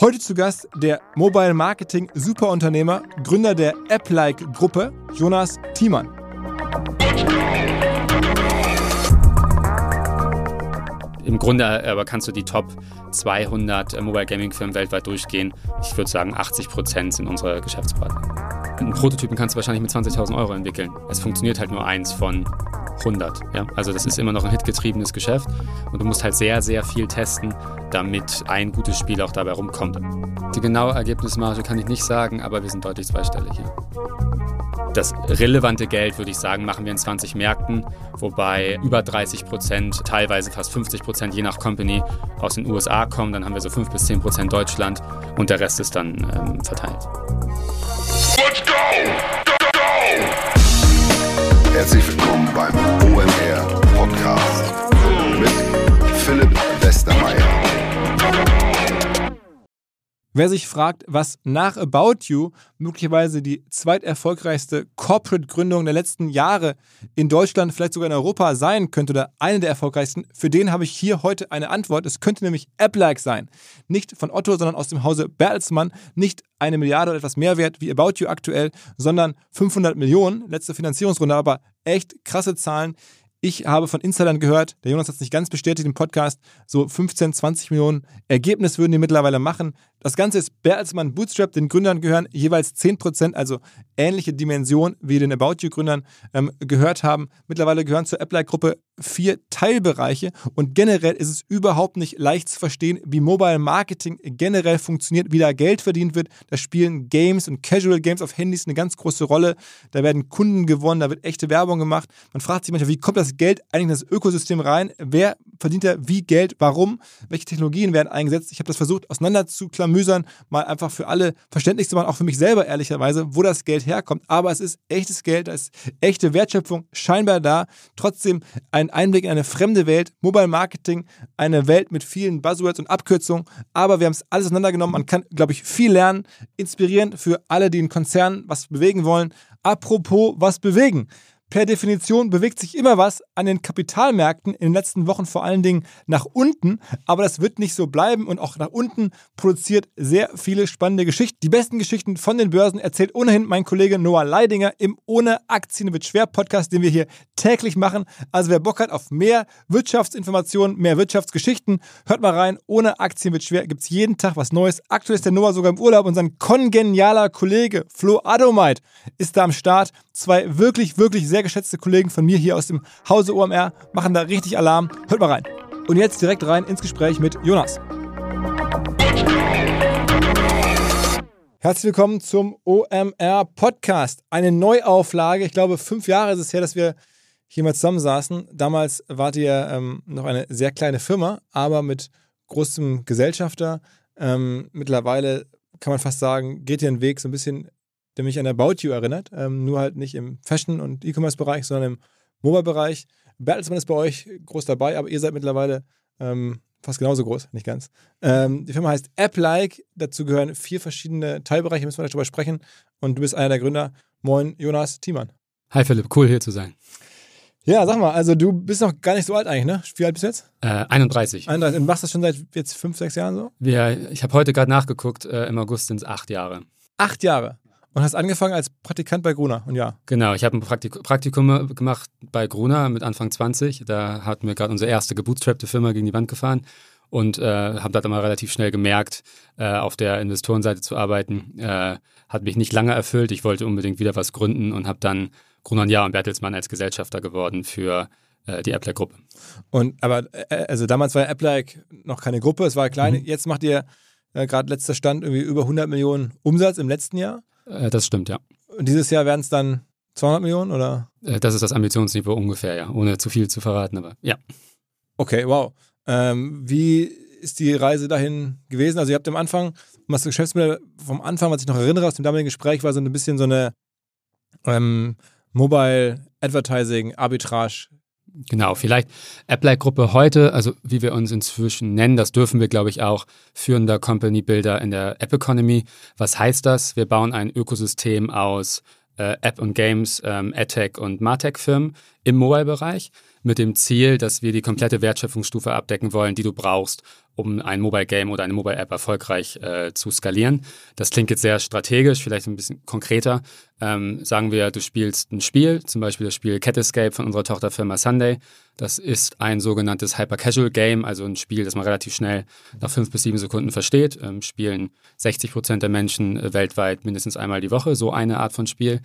Heute zu Gast der Mobile Marketing Superunternehmer, Gründer der App-like Gruppe, Jonas Thiemann. Im Grunde aber kannst du die Top 200 äh, Mobile Gaming Firmen weltweit durchgehen. Ich würde sagen, 80 Prozent sind unsere Geschäftspartner. Einen Prototypen kannst du wahrscheinlich mit 20.000 Euro entwickeln. Es funktioniert halt nur eins von 100. Ja? Also das ist immer noch ein hitgetriebenes Geschäft und du musst halt sehr, sehr viel testen, damit ein gutes Spiel auch dabei rumkommt. Die genaue Ergebnismarge kann ich nicht sagen, aber wir sind deutlich zweistellig hier. Das relevante Geld, würde ich sagen, machen wir in 20 Märkten, wobei über 30 Prozent, teilweise fast 50 Prozent, je nach Company, aus den USA kommen. Dann haben wir so 5 bis 10 Prozent Deutschland und der Rest ist dann ähm, verteilt. Let's go! Herzlich willkommen beim OMR Podcast Wer sich fragt, was nach About You möglicherweise die zweiterfolgreichste Corporate-Gründung der letzten Jahre in Deutschland, vielleicht sogar in Europa sein könnte oder eine der erfolgreichsten, für den habe ich hier heute eine Antwort. Es könnte nämlich App-like sein. Nicht von Otto, sondern aus dem Hause Bertelsmann. Nicht eine Milliarde oder etwas mehr wert wie About You aktuell, sondern 500 Millionen, letzte Finanzierungsrunde, aber echt krasse Zahlen. Ich habe von Insidern gehört, der Jonas hat es nicht ganz bestätigt im Podcast, so 15, 20 Millionen Ergebnis würden die mittlerweile machen. Das Ganze ist Bertelsmann Bootstrap, den Gründern gehören jeweils 10%, also ähnliche Dimension wie den About You-Gründern ähm, gehört haben. Mittlerweile gehören zur Apple-Gruppe vier Teilbereiche und generell ist es überhaupt nicht leicht zu verstehen, wie Mobile Marketing generell funktioniert, wie da Geld verdient wird. Da spielen Games und Casual Games auf Handys eine ganz große Rolle. Da werden Kunden gewonnen, da wird echte Werbung gemacht. Man fragt sich manchmal, wie kommt das Geld eigentlich in das Ökosystem rein? Wer verdient da wie Geld? Warum? Welche Technologien werden eingesetzt? Ich habe das versucht auseinanderzuklamüsern, mal einfach für alle verständlich zu machen, auch für mich selber ehrlicherweise, wo das Geld herkommt. Aber es ist echtes Geld, da ist echte Wertschöpfung scheinbar da. Trotzdem ein Einblick in eine fremde Welt, Mobile Marketing, eine Welt mit vielen Buzzwords und Abkürzungen. Aber wir haben es alles auseinandergenommen. Man kann, glaube ich, viel lernen. Inspirierend für alle, die in Konzernen was bewegen wollen. Apropos was bewegen. Per Definition bewegt sich immer was an den Kapitalmärkten in den letzten Wochen vor allen Dingen nach unten, aber das wird nicht so bleiben und auch nach unten produziert sehr viele spannende Geschichten. Die besten Geschichten von den Börsen erzählt ohnehin mein Kollege Noah Leidinger im Ohne Aktien wird schwer Podcast, den wir hier täglich machen. Also wer Bock hat auf mehr Wirtschaftsinformationen, mehr Wirtschaftsgeschichten, hört mal rein. Ohne Aktien wird schwer gibt es jeden Tag was Neues. Aktuell ist der Noah sogar im Urlaub und sein kongenialer Kollege Flo Adomite ist da am Start. Zwei wirklich, wirklich sehr geschätzte Kollegen von mir hier aus dem Hause OMR machen da richtig Alarm. Hört mal rein. Und jetzt direkt rein ins Gespräch mit Jonas. Herzlich willkommen zum OMR Podcast. Eine Neuauflage. Ich glaube, fünf Jahre ist es her, dass wir hier mal zusammensaßen. Damals wart ihr ähm, noch eine sehr kleine Firma, aber mit großem Gesellschafter. Ähm, mittlerweile kann man fast sagen, geht ihr einen Weg so ein bisschen der mich an About You erinnert. Ähm, nur halt nicht im Fashion- und E-Commerce-Bereich, sondern im Mobile-Bereich. Bertelsmann ist bei euch groß dabei, aber ihr seid mittlerweile ähm, fast genauso groß, nicht ganz. Ähm, die Firma heißt App-like. Dazu gehören vier verschiedene Teilbereiche, müssen wir gleich drüber sprechen. Und du bist einer der Gründer. Moin, Jonas Thiemann. Hi Philipp, cool hier zu sein. Ja, sag mal, also du bist noch gar nicht so alt eigentlich, ne? Wie alt bist du jetzt? Äh, 31. 31. Und machst das schon seit jetzt fünf, sechs Jahren so? Ja, ich habe heute gerade nachgeguckt, äh, im August sind es acht Jahre. Acht Jahre? Und hast angefangen als Praktikant bei Gruner, und ja. Genau, ich habe ein Praktik Praktikum gemacht bei Gruner mit Anfang 20. Da hatten wir gerade unsere erste gebootstrappte Firma gegen die Wand gefahren und äh, habe da dann mal relativ schnell gemerkt, äh, auf der Investorenseite zu arbeiten. Äh, hat mich nicht lange erfüllt. Ich wollte unbedingt wieder was gründen und habe dann Gruner und Ja und Bertelsmann als Gesellschafter geworden für äh, die Applike-Gruppe. Und aber äh, also damals war Applike noch keine Gruppe, es war klein. Mhm. Jetzt macht ihr äh, gerade letzter Stand irgendwie über 100 Millionen Umsatz im letzten Jahr. Äh, das stimmt, ja. Und dieses Jahr werden es dann 200 Millionen oder? Äh, das ist das Ambitionsniveau ungefähr, ja, ohne zu viel zu verraten, aber ja. Okay, wow. Ähm, wie ist die Reise dahin gewesen? Also ihr habt am Anfang, was das Geschäftsmodell vom Anfang, was ich noch erinnere aus dem damaligen Gespräch, war so ein bisschen so eine ähm, Mobile Advertising Arbitrage Genau, vielleicht Apple-Gruppe heute, also wie wir uns inzwischen nennen, das dürfen wir, glaube ich, auch führender Company Builder in der App Economy. Was heißt das? Wir bauen ein Ökosystem aus äh, App und Games, ähm, AdTech und Martech-Firmen im Mobile-Bereich mit dem Ziel, dass wir die komplette Wertschöpfungsstufe abdecken wollen, die du brauchst, um ein Mobile Game oder eine Mobile App erfolgreich äh, zu skalieren. Das klingt jetzt sehr strategisch, vielleicht ein bisschen konkreter. Ähm, sagen wir, du spielst ein Spiel, zum Beispiel das Spiel Cat Escape von unserer Tochterfirma Sunday. Das ist ein sogenanntes Hyper-Casual Game, also ein Spiel, das man relativ schnell nach fünf bis sieben Sekunden versteht. Ähm, spielen 60 Prozent der Menschen äh, weltweit mindestens einmal die Woche so eine Art von Spiel.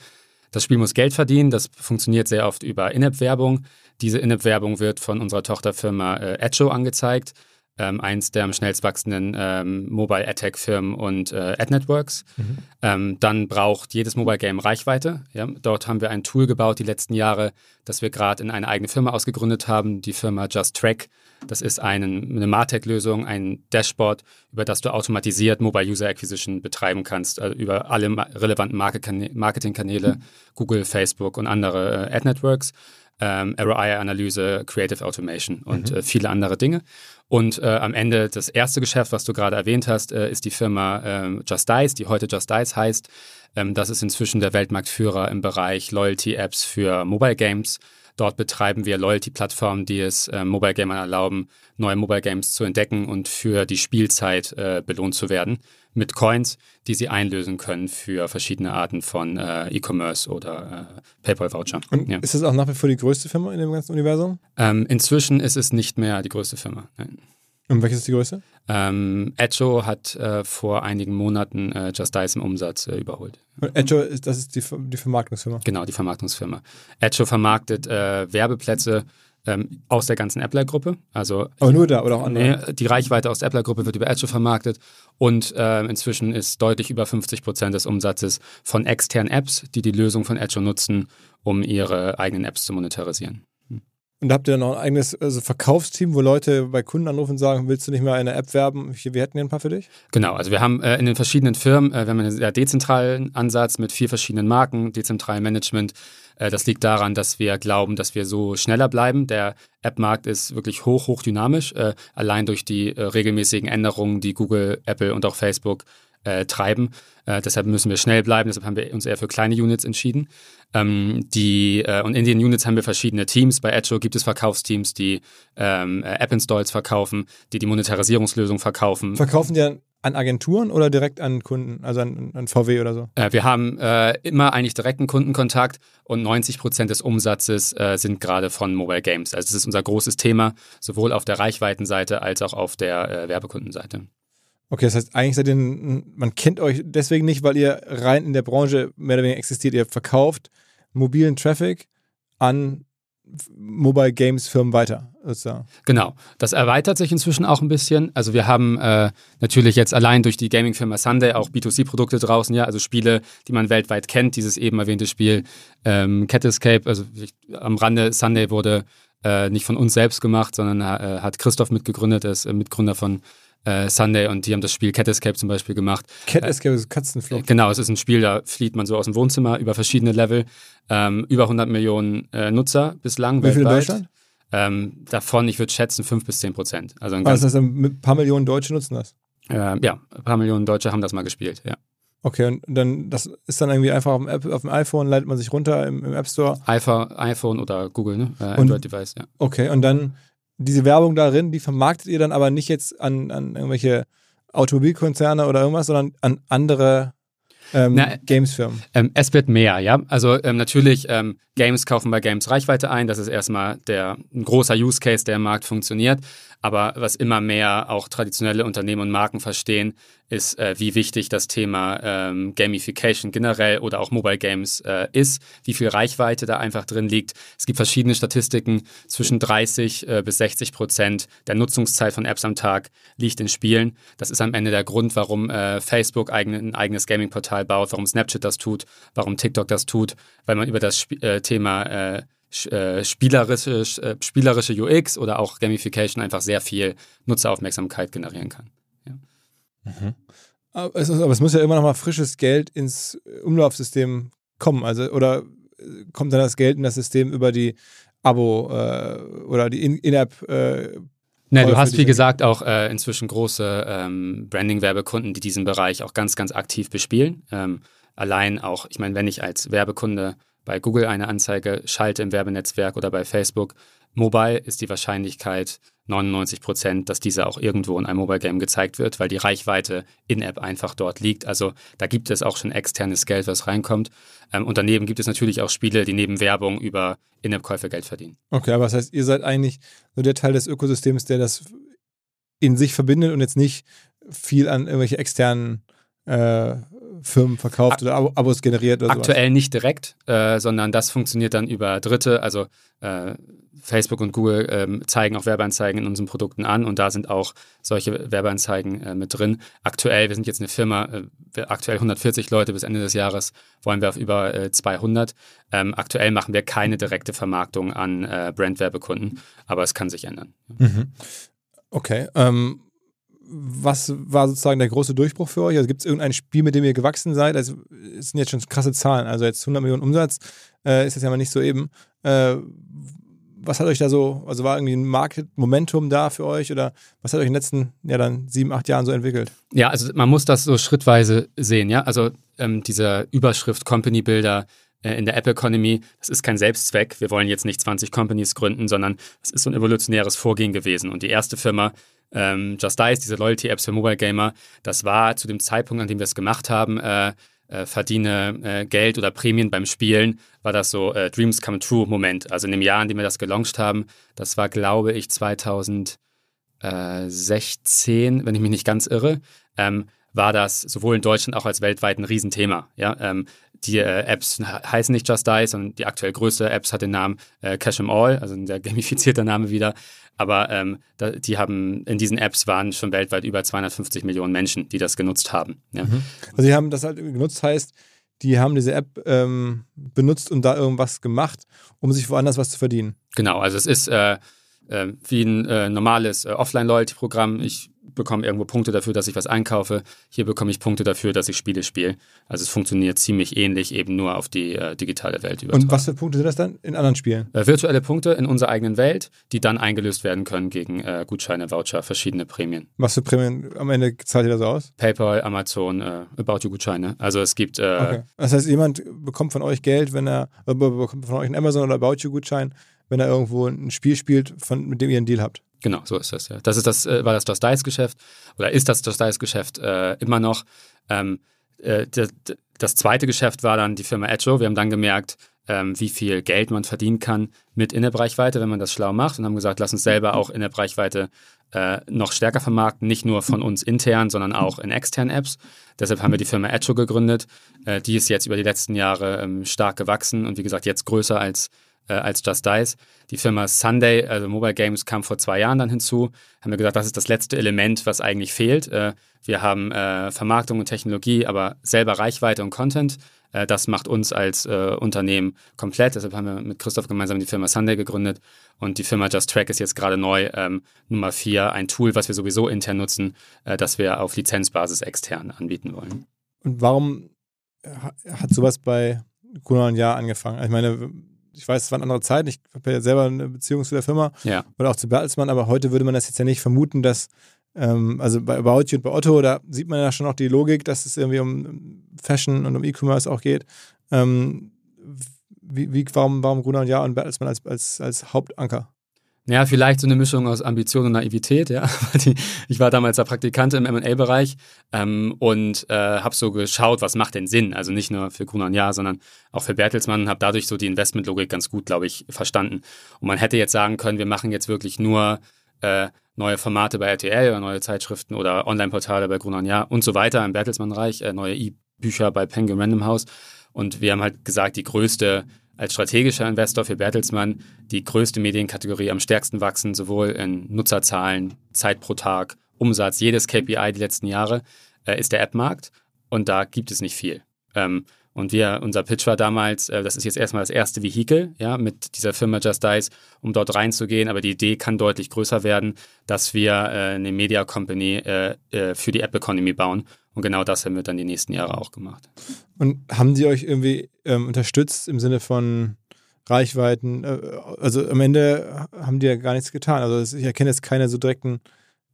Das Spiel muss Geld verdienen, das funktioniert sehr oft über In-App-Werbung. Diese In-App-Werbung wird von unserer Tochterfirma äh, Edjo angezeigt ähm, eins der am schnellst wachsenden ähm, Mobile Ad Firmen und äh, Ad Networks. Mhm. Ähm, dann braucht jedes Mobile Game Reichweite. Ja? Dort haben wir ein Tool gebaut die letzten Jahre, das wir gerade in eine eigene Firma ausgegründet haben, die Firma Just Track. Das ist einen, eine Martech-Lösung, ein Dashboard, über das du automatisiert Mobile User Acquisition betreiben kannst, also über alle relevanten Marketingkanäle, mhm. Google, Facebook und andere äh, Ad Networks ähm, ROI-Analyse, Creative Automation und mhm. äh, viele andere Dinge. Und äh, am Ende das erste Geschäft, was du gerade erwähnt hast, äh, ist die Firma ähm, Just Dice, die heute Just Dice heißt. Ähm, das ist inzwischen der Weltmarktführer im Bereich Loyalty-Apps für Mobile Games. Dort betreiben wir Loyalty-Plattformen, die es äh, Mobile Gamern erlauben, neue Mobile Games zu entdecken und für die Spielzeit äh, belohnt zu werden mit Coins, die sie einlösen können für verschiedene Arten von äh, E-Commerce oder äh, PayPal-Voucher. Und ja. ist das auch nach wie vor die größte Firma in dem ganzen Universum? Ähm, inzwischen ist es nicht mehr die größte Firma. Nein. Und welches ist die größte? Ähm, Edjo hat äh, vor einigen Monaten äh, Just Dice im Umsatz äh, überholt. Und Edjo, ist, das ist die, die Vermarktungsfirma? Genau, die Vermarktungsfirma. Edjo vermarktet äh, Werbeplätze ähm, aus der ganzen Appler-Gruppe. Also, Aber nur da oder auch andere? Nee, die Reichweite aus der Appler-Gruppe wird über Edge vermarktet und äh, inzwischen ist deutlich über 50 Prozent des Umsatzes von externen Apps, die die Lösung von Edge nutzen, um ihre eigenen Apps zu monetarisieren. Und habt ihr dann noch ein eigenes also Verkaufsteam, wo Leute bei Kunden anrufen und sagen, willst du nicht mal eine App werben? Wir hätten hier ein paar für dich? Genau, also wir haben äh, in den verschiedenen Firmen, äh, wir haben einen sehr dezentralen Ansatz mit vier verschiedenen Marken, dezentralen Management. Äh, das liegt daran, dass wir glauben, dass wir so schneller bleiben. Der App-Markt ist wirklich hoch, hoch dynamisch, äh, allein durch die äh, regelmäßigen Änderungen, die Google, Apple und auch Facebook treiben. Deshalb müssen wir schnell bleiben, deshalb haben wir uns eher für kleine Units entschieden. Ähm, die, und in den Units haben wir verschiedene Teams. Bei Edge gibt es Verkaufsteams, die ähm, äh, App-Installs verkaufen, die die Monetarisierungslösung verkaufen. Verkaufen die dann an Agenturen oder direkt an Kunden, also an, an VW oder so? Äh, wir haben äh, immer eigentlich direkten Kundenkontakt und 90 Prozent des Umsatzes äh, sind gerade von Mobile Games. Also das ist unser großes Thema, sowohl auf der Reichweitenseite als auch auf der äh, Werbekundenseite. Okay, das heißt, eigentlich seid ihr, man kennt euch deswegen nicht, weil ihr rein in der Branche mehr oder weniger existiert. Ihr verkauft mobilen Traffic an Mobile Games Firmen weiter. Sozusagen. Genau, das erweitert sich inzwischen auch ein bisschen. Also wir haben äh, natürlich jetzt allein durch die Gaming-Firma Sunday auch B2C-Produkte draußen, ja, also Spiele, die man weltweit kennt. Dieses eben erwähnte Spiel ähm, Cat Escape, also ich, am Rande Sunday wurde äh, nicht von uns selbst gemacht, sondern äh, hat Christoph mitgegründet, er ist äh, Mitgründer von äh, Sunday und die haben das Spiel Cat Escape zum Beispiel gemacht. Cat äh, Escape ist Katzenflucht. Genau, es ist ein Spiel, da flieht man so aus dem Wohnzimmer über verschiedene Level. Ähm, über 100 Millionen äh, Nutzer bislang. Wie viele in Deutschland? Ähm, davon, ich würde schätzen, 5 bis 10 Prozent. Also ein ah, das heißt, ein paar Millionen Deutsche nutzen das? Äh, ja, ein paar Millionen Deutsche haben das mal gespielt, ja. Okay, und dann, das ist dann irgendwie einfach auf dem, App, auf dem iPhone, leitet man sich runter im, im App Store? iPhone, iPhone oder Google, ne? Äh, Android-Device, ja. Okay, und dann diese Werbung darin, die vermarktet ihr dann aber nicht jetzt an, an irgendwelche Automobilkonzerne oder irgendwas, sondern an andere ähm, Games-Firmen. Ähm, es wird mehr, ja. Also ähm, natürlich, ähm, Games kaufen bei Games Reichweite ein. Das ist erstmal der, ein großer Use Case, der im Markt funktioniert. Aber was immer mehr auch traditionelle Unternehmen und Marken verstehen, ist, äh, wie wichtig das Thema ähm, Gamification generell oder auch Mobile Games äh, ist, wie viel Reichweite da einfach drin liegt. Es gibt verschiedene Statistiken, zwischen 30 äh, bis 60 Prozent der Nutzungszeit von Apps am Tag liegt in Spielen. Das ist am Ende der Grund, warum äh, Facebook eigen, ein eigenes Gaming-Portal baut, warum Snapchat das tut, warum TikTok das tut, weil man über das Sp äh, Thema äh, äh, spielerische, äh, spielerische UX oder auch Gamification einfach sehr viel Nutzeraufmerksamkeit generieren kann. Ja. Mhm. Aber, es, aber es muss ja immer noch mal frisches Geld ins Umlaufsystem kommen. Also, oder äh, kommt dann das Geld in das System über die Abo äh, oder die In-App? äh, Ne, du hast wie gesagt auch äh, inzwischen große ähm, Branding-Werbekunden, die diesen Bereich auch ganz, ganz aktiv bespielen. Ähm, allein auch, ich meine, wenn ich als Werbekunde bei Google eine Anzeige schalte im Werbenetzwerk oder bei Facebook. Mobile ist die Wahrscheinlichkeit 99 Prozent, dass diese auch irgendwo in einem Mobile Game gezeigt wird, weil die Reichweite in-App einfach dort liegt. Also da gibt es auch schon externes Geld, was reinkommt. Ähm, und daneben gibt es natürlich auch Spiele, die neben Werbung über In-App-Käufe Geld verdienen. Okay, aber das heißt, ihr seid eigentlich nur der Teil des Ökosystems, der das in sich verbindet und jetzt nicht viel an irgendwelche externen äh, Firmen verkauft oder Abos generiert oder Aktuell sowas. nicht direkt, äh, sondern das funktioniert dann über Dritte. Also äh, Facebook und Google ähm, zeigen auch Werbeanzeigen in unseren Produkten an und da sind auch solche Werbeanzeigen äh, mit drin. Aktuell, wir sind jetzt eine Firma, äh, aktuell 140 Leute, bis Ende des Jahres wollen wir auf über äh, 200. Ähm, aktuell machen wir keine direkte Vermarktung an äh, Brandwerbekunden, aber es kann sich ändern. Mhm. Okay. Ähm, was war sozusagen der große Durchbruch für euch? Also gibt es irgendein Spiel, mit dem ihr gewachsen seid? Also es sind jetzt schon krasse Zahlen. Also jetzt 100 Millionen Umsatz äh, ist jetzt ja mal nicht so eben. Äh, was hat euch da so, also war irgendwie ein Market-Momentum da für euch oder was hat euch in den letzten, ja dann sieben, acht Jahren so entwickelt? Ja, also man muss das so schrittweise sehen, ja. Also ähm, diese Überschrift Company Builder äh, in der App Economy, das ist kein Selbstzweck. Wir wollen jetzt nicht 20 Companies gründen, sondern es ist so ein evolutionäres Vorgehen gewesen. Und die erste Firma, ähm, Just Dice, diese Loyalty-Apps für Mobile Gamer, das war zu dem Zeitpunkt, an dem wir es gemacht haben, äh, äh, verdiene äh, Geld oder Prämien beim Spielen, war das so äh, Dreams Come True Moment. Also in dem Jahr, in dem wir das gelauncht haben, das war, glaube ich, 2016, wenn ich mich nicht ganz irre, ähm, war das sowohl in Deutschland auch als weltweit ein Riesenthema. Ja? Ähm, die äh, Apps heißen nicht Just Die, sondern die aktuell größte Apps hat den Namen äh, Cash 'em All, also ein sehr gamifizierter Name wieder. Aber ähm, da, die haben in diesen Apps waren schon weltweit über 250 Millionen Menschen, die das genutzt haben. Ja. Mhm. Also die haben das halt genutzt, heißt, die haben diese App ähm, benutzt und da irgendwas gemacht, um sich woanders was zu verdienen. Genau, also es ist äh, äh, wie ein äh, normales äh, Offline-Loyalty-Programm. Ich bekomme irgendwo Punkte dafür, dass ich was einkaufe. Hier bekomme ich Punkte dafür, dass ich Spiele spiele. Also es funktioniert ziemlich ähnlich, eben nur auf die äh, digitale Welt übertragen. Und was für Punkte sind das dann in anderen Spielen? Äh, virtuelle Punkte in unserer eigenen Welt, die dann eingelöst werden können gegen äh, Gutscheine, Voucher, verschiedene Prämien. Was für Prämien am Ende zahlt ihr das aus? PayPal, Amazon, äh, About You Gutscheine. Also es gibt. Äh, okay. Das heißt, jemand bekommt von euch Geld, wenn er äh, bekommt von euch einen Amazon oder About You Gutschein, wenn er irgendwo ein Spiel spielt, von, mit dem ihr einen Deal habt. Genau, so ist das. Ja. Das ist das, äh, war das Just Dice Geschäft oder ist das Just Dice Geschäft äh, immer noch. Ähm, äh, das, das, zweite Geschäft war dann die Firma Edjo. Wir haben dann gemerkt, ähm, wie viel Geld man verdienen kann mit In-App-Reichweite, wenn man das schlau macht und haben gesagt, lass uns selber auch In-App-Reichweite äh, noch stärker vermarkten, nicht nur von uns intern, sondern auch in externen Apps. Deshalb haben wir die Firma Edjo gegründet. Äh, die ist jetzt über die letzten Jahre ähm, stark gewachsen und wie gesagt jetzt größer als äh, als Just Dice. Die Firma Sunday, also Mobile Games, kam vor zwei Jahren dann hinzu. Haben wir gesagt, das ist das letzte Element, was eigentlich fehlt. Äh, wir haben äh, Vermarktung und Technologie, aber selber Reichweite und Content. Äh, das macht uns als äh, Unternehmen komplett. Deshalb haben wir mit Christoph gemeinsam die Firma Sunday gegründet. Und die Firma Just Track ist jetzt gerade neu ähm, Nummer vier, ein Tool, was wir sowieso intern nutzen, äh, das wir auf Lizenzbasis extern anbieten wollen. Und warum hat sowas bei Kuna und Jahr angefangen? Ich meine, ich weiß, es waren andere Zeiten, ich habe ja selber eine Beziehung zu der Firma ja. oder auch zu Bertelsmann, aber heute würde man das jetzt ja nicht vermuten, dass, ähm, also bei About You und bei Otto, da sieht man ja schon auch die Logik, dass es irgendwie um Fashion und um E-Commerce auch geht. Ähm, wie, wie, warum, warum Gruner und Ja und Bertelsmann als, als, als Hauptanker? Ja, vielleicht so eine Mischung aus Ambition und Naivität, ja. ich war damals der Praktikant im MA-Bereich ähm, und äh, habe so geschaut, was macht denn Sinn? Also nicht nur für Gruner und Ja, sondern auch für Bertelsmann und habe dadurch so die Investmentlogik ganz gut, glaube ich, verstanden. Und man hätte jetzt sagen können, wir machen jetzt wirklich nur äh, neue Formate bei RTL oder neue Zeitschriften oder Online-Portale bei Gruner und Ja und so weiter im Bertelsmann-Bereich, äh, neue E-Bücher bei Penguin Random House. Und wir haben halt gesagt, die größte als strategischer Investor für Bertelsmann die größte Medienkategorie am stärksten wachsen, sowohl in Nutzerzahlen, Zeit pro Tag, Umsatz, jedes KPI die letzten Jahre, äh, ist der App-Markt. Und da gibt es nicht viel. Ähm, und wir, unser Pitch war damals, äh, das ist jetzt erstmal das erste Vehikel, ja, mit dieser Firma Just Dice, um dort reinzugehen. Aber die Idee kann deutlich größer werden, dass wir äh, eine Media Company äh, äh für die App Economy bauen. Und genau das haben wir dann die nächsten Jahre auch gemacht. Und haben die euch irgendwie ähm, unterstützt im Sinne von Reichweiten? Äh, also am Ende haben die ja gar nichts getan. Also ich erkenne jetzt keinen so direkten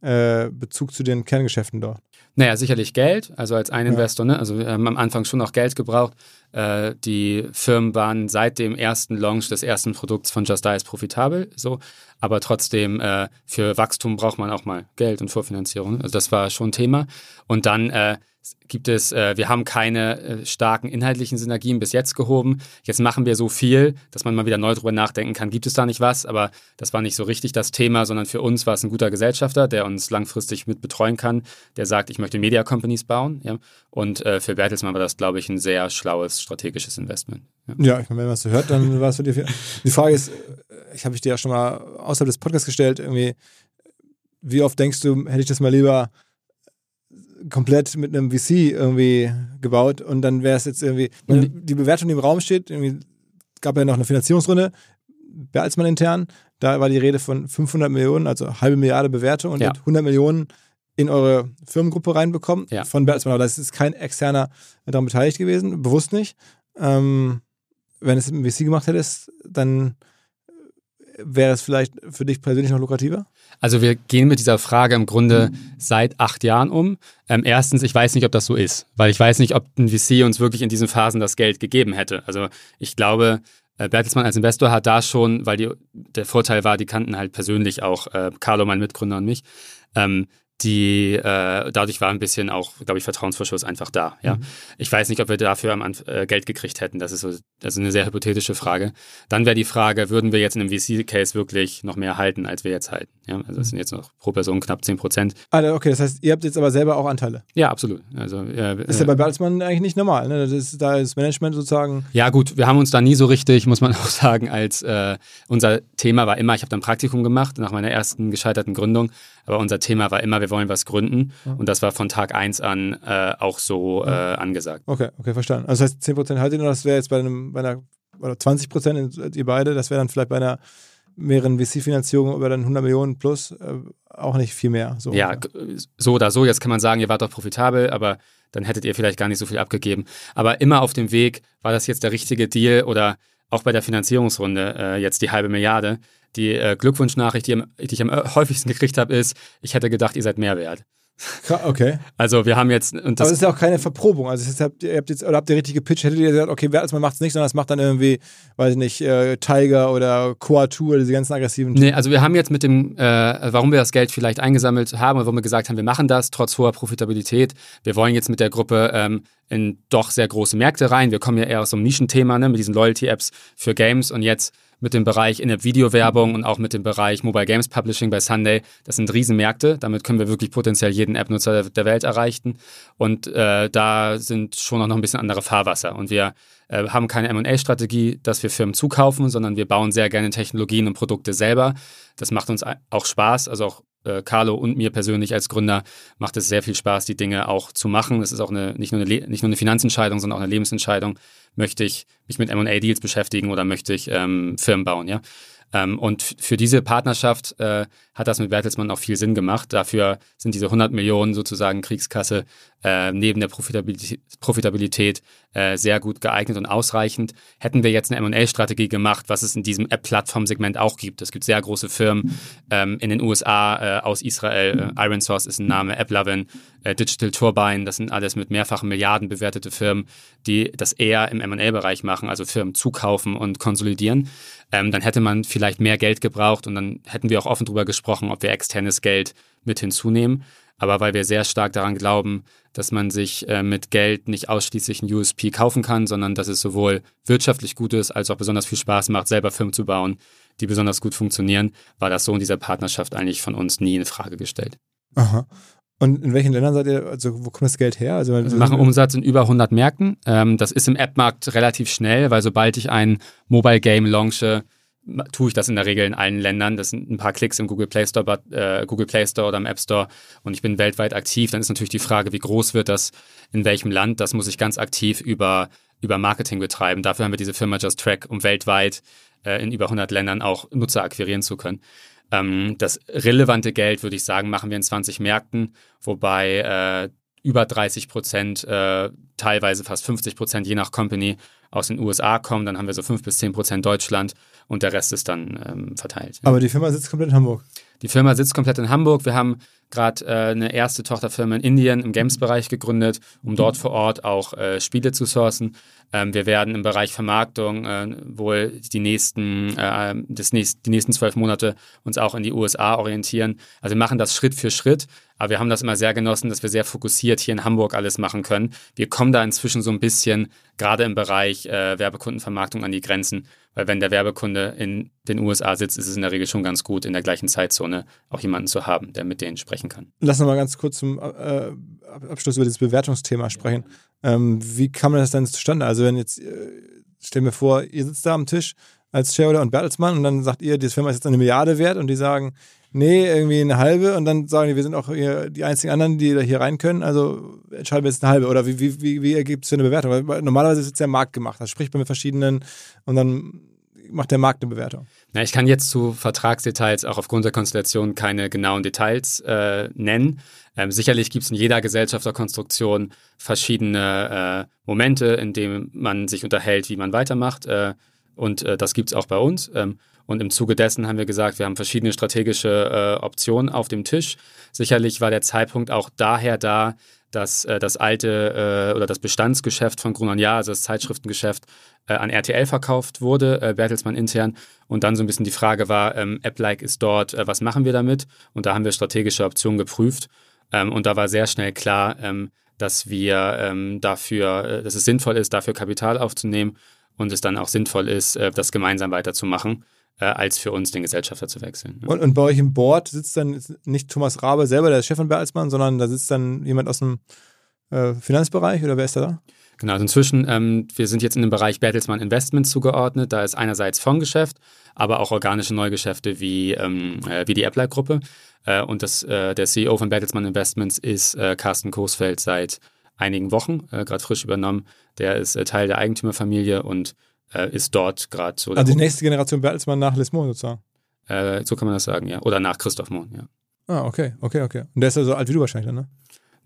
äh, Bezug zu den Kerngeschäften dort. Naja, sicherlich Geld, also als ein Investor. Ne? Also wir haben am Anfang schon noch Geld gebraucht. Äh, die Firmen waren seit dem ersten Launch des ersten Produkts von Just Dice profitabel. So. Aber trotzdem, äh, für Wachstum braucht man auch mal Geld und Vorfinanzierung. Also das war schon Thema. Und dann äh, gibt es, äh, wir haben keine äh, starken inhaltlichen Synergien bis jetzt gehoben. Jetzt machen wir so viel, dass man mal wieder neu drüber nachdenken kann, gibt es da nicht was? Aber das war nicht so richtig das Thema, sondern für uns war es ein guter Gesellschafter, der uns langfristig mit betreuen kann, der sagt, ich möchte Media Companies bauen. Ja? Und äh, für Bertelsmann war das, glaube ich, ein sehr schlaues strategisches Investment. Ja, ja ich meine, wenn man es so hört, dann war es für dich. Die Frage ist, äh, ich habe ich dir ja schon mal außerhalb des Podcasts gestellt, irgendwie, wie oft denkst du, hätte ich das mal lieber komplett mit einem VC irgendwie gebaut und dann wäre es jetzt irgendwie, die Bewertung, die im Raum steht, irgendwie gab ja noch eine Finanzierungsrunde, Bertelsmann intern, da war die Rede von 500 Millionen, also halbe Milliarde Bewertung und ja. 100 Millionen in eure Firmengruppe reinbekommen ja. von Bertelsmann, aber das ist kein externer daran beteiligt gewesen, bewusst nicht. Ähm, wenn es im VC gemacht hättest, dann wäre es vielleicht für dich persönlich noch lukrativer? Also wir gehen mit dieser Frage im Grunde seit acht Jahren um. Ähm, erstens, ich weiß nicht, ob das so ist, weil ich weiß nicht, ob ein VC uns wirklich in diesen Phasen das Geld gegeben hätte. Also ich glaube, äh, Bertelsmann als Investor hat da schon, weil die, der Vorteil war, die kannten halt persönlich auch äh, Carlo, mein Mitgründer und mich. Ähm, die äh, dadurch war ein bisschen auch, glaube ich, Vertrauensvorschuss einfach da. Ja, mhm. ich weiß nicht, ob wir dafür am äh, Geld gekriegt hätten. Das ist so, das ist eine sehr hypothetische Frage. Dann wäre die Frage, würden wir jetzt in einem VC-Case wirklich noch mehr halten, als wir jetzt halten? Ja, also das sind jetzt noch pro Person knapp 10 Prozent. Ah, okay, das heißt, ihr habt jetzt aber selber auch Anteile. Ja, absolut. Also äh, ist ja bei Bertelsmann eigentlich nicht normal. Ne? Das ist, da ist Management sozusagen. Ja, gut, wir haben uns da nie so richtig, muss man auch sagen, als äh, unser Thema war immer, ich habe dann Praktikum gemacht nach meiner ersten gescheiterten Gründung, aber unser Thema war immer, wir wollen was gründen. Ja. Und das war von Tag 1 an äh, auch so äh, angesagt. Okay, okay, verstanden. Also das heißt 10% haltet ihr, das wäre jetzt bei, einem, bei einer, oder 20% ihr beide, das wäre dann vielleicht bei einer mehreren VC-Finanzierungen über dann 100 Millionen plus äh, auch nicht viel mehr. So ja, so oder so. Jetzt kann man sagen, ihr wart doch profitabel, aber dann hättet ihr vielleicht gar nicht so viel abgegeben. Aber immer auf dem Weg, war das jetzt der richtige Deal oder auch bei der Finanzierungsrunde äh, jetzt die halbe Milliarde. Die äh, Glückwunschnachricht, die, die, ich am häufigsten gekriegt habe, ist, ich hätte gedacht, ihr seid mehr wert. Okay. Also wir haben jetzt. Und das Aber es ist ja auch keine Verprobung. Also ist, habt, ihr habt jetzt, oder habt ihr richtig gepitcht, hättet ihr gesagt, okay, wer Bertelsmann macht es nicht, sondern das macht dann irgendwie, weiß ich nicht, äh, Tiger oder Coatu oder diese ganzen aggressiven. Nee, also wir haben jetzt mit dem, äh, warum wir das Geld vielleicht eingesammelt haben, warum wir gesagt haben, wir machen das, trotz hoher Profitabilität. Wir wollen jetzt mit der Gruppe ähm, in doch sehr große Märkte rein. Wir kommen ja eher aus so einem Nischenthema, ne, mit diesen Loyalty-Apps für Games und jetzt mit dem Bereich In-App-Video-Werbung und auch mit dem Bereich Mobile Games Publishing bei Sunday. Das sind Riesenmärkte. Damit können wir wirklich potenziell jeden App-Nutzer der Welt erreichen. Und äh, da sind schon auch noch ein bisschen andere Fahrwasser. Und wir äh, haben keine M&A-Strategie, dass wir Firmen zukaufen, sondern wir bauen sehr gerne Technologien und Produkte selber. Das macht uns auch Spaß. Also auch äh, Carlo und mir persönlich als Gründer macht es sehr viel Spaß, die Dinge auch zu machen. Das ist auch eine, nicht, nur eine, nicht nur eine Finanzentscheidung, sondern auch eine Lebensentscheidung. Möchte ich mich mit M&A-Deals beschäftigen oder möchte ich ähm, Firmen bauen, ja? Ähm, und für diese Partnerschaft äh, hat das mit Bertelsmann auch viel Sinn gemacht. Dafür sind diese 100 Millionen sozusagen Kriegskasse äh, neben der Profitabilität, Profitabilität äh, sehr gut geeignet und ausreichend. Hätten wir jetzt eine M&A-Strategie gemacht, was es in diesem App-Plattform-Segment auch gibt. Es gibt sehr große Firmen ähm, in den USA, äh, aus Israel. Äh, Iron Source ist ein Name, AppLovin, äh, Digital Turbine, das sind alles mit mehrfachen Milliarden bewertete Firmen, die das eher im M&A-Bereich machen, also Firmen zukaufen und konsolidieren. Ähm, dann hätte man vielleicht mehr Geld gebraucht und dann hätten wir auch offen darüber gesprochen, ob wir externes Geld mit hinzunehmen. Aber weil wir sehr stark daran glauben, dass man sich äh, mit Geld nicht ausschließlich ein USP kaufen kann, sondern dass es sowohl wirtschaftlich gut ist, als auch besonders viel Spaß macht, selber Firmen zu bauen, die besonders gut funktionieren, war das so in dieser Partnerschaft eigentlich von uns nie in Frage gestellt. Aha. Und in welchen Ländern seid ihr, also wo kommt das Geld her? Also, wir machen Umsatz in über 100 Märkten. Ähm, das ist im App-Markt relativ schnell, weil sobald ich ein Mobile Game launche, tue ich das in der Regel in allen Ländern. Das sind ein paar Klicks im Google Play Store, äh, Google Play Store oder im App Store und ich bin weltweit aktiv. Dann ist natürlich die Frage, wie groß wird das in welchem Land? Das muss ich ganz aktiv über, über Marketing betreiben. Dafür haben wir diese Firma Just Track, um weltweit äh, in über 100 Ländern auch Nutzer akquirieren zu können. Ähm, das relevante Geld, würde ich sagen, machen wir in 20 Märkten, wobei äh, über 30 Prozent, äh, teilweise fast 50 Prozent, je nach Company, aus den USA kommen. Dann haben wir so 5 bis 10 Prozent Deutschland und der Rest ist dann ähm, verteilt. Aber die Firma sitzt komplett in Hamburg. Die Firma sitzt komplett in Hamburg. Wir haben gerade äh, eine erste Tochterfirma in Indien im Games-Bereich gegründet, um dort vor Ort auch äh, Spiele zu sourcen. Ähm, wir werden im Bereich Vermarktung äh, wohl die nächsten, äh, das nächst, die nächsten zwölf Monate uns auch in die USA orientieren. Also wir machen das Schritt für Schritt, aber wir haben das immer sehr genossen, dass wir sehr fokussiert hier in Hamburg alles machen können. Wir kommen da inzwischen so ein bisschen, gerade im Bereich äh, Werbekundenvermarktung, an die Grenzen, weil wenn der Werbekunde in den USA sitzt, ist es in der Regel schon ganz gut, in der gleichen Zeitzone auch jemanden zu haben, der mit denen sprechen kann. Lass uns mal ganz kurz zum äh, Abschluss über das Bewertungsthema sprechen. Ähm, wie kam das denn zustande? Also wenn jetzt, äh, stell mir vor, ihr sitzt da am Tisch als Shareholder und Bertelsmann und dann sagt ihr, die Firma ist jetzt eine Milliarde wert und die sagen, nee, irgendwie eine halbe und dann sagen die, wir sind auch hier die einzigen anderen, die da hier rein können, also entscheiden wir jetzt eine halbe oder wie, wie, wie, wie ergibt es für eine Bewertung? Weil normalerweise ist es ja Markt gemacht, das spricht man mit verschiedenen und dann macht der Markt eine Bewertung. Na, ich kann jetzt zu Vertragsdetails auch aufgrund der Konstellation keine genauen Details äh, nennen. Ähm, sicherlich gibt es in jeder Gesellschafterkonstruktion verschiedene äh, Momente, in denen man sich unterhält, wie man weitermacht. Äh, und äh, das gibt es auch bei uns. Ähm, und im Zuge dessen haben wir gesagt, wir haben verschiedene strategische äh, Optionen auf dem Tisch. Sicherlich war der Zeitpunkt auch daher da, dass äh, das alte äh, oder das Bestandsgeschäft von Grunon Jahr, also das Zeitschriftengeschäft, äh, an RTL verkauft wurde, äh, Bertelsmann intern. Und dann so ein bisschen die Frage war, ähm, App-like ist dort, äh, was machen wir damit? Und da haben wir strategische Optionen geprüft. Ähm, und da war sehr schnell klar, ähm, dass wir ähm, dafür, äh, dass es sinnvoll ist, dafür Kapital aufzunehmen und es dann auch sinnvoll ist, äh, das gemeinsam weiterzumachen als für uns den Gesellschafter zu wechseln. Und, und, bei euch im Board sitzt dann nicht Thomas Rabe selber, der Chef von Bertelsmann, sondern da sitzt dann jemand aus dem äh, Finanzbereich oder wer ist da da? Genau, also inzwischen, ähm, wir sind jetzt in dem Bereich Bertelsmann Investments zugeordnet. Da ist einerseits Fondsgeschäft, aber auch organische Neugeschäfte wie, ähm, äh, wie die Apple-Gruppe. Äh, und das, äh, der CEO von Bertelsmann Investments ist äh, Carsten Coesfeld seit einigen Wochen, äh, gerade frisch übernommen. Der ist Teil der Eigentümerfamilie und ist dort gerade so. Also die nächste Generation Bertelsmann nach Lismon sozusagen? so kann man das sagen, ja. Oder nach Christoph Mohn, ja. Ah, okay, okay, okay. Und der ist ja so alt wie du wahrscheinlich, ne?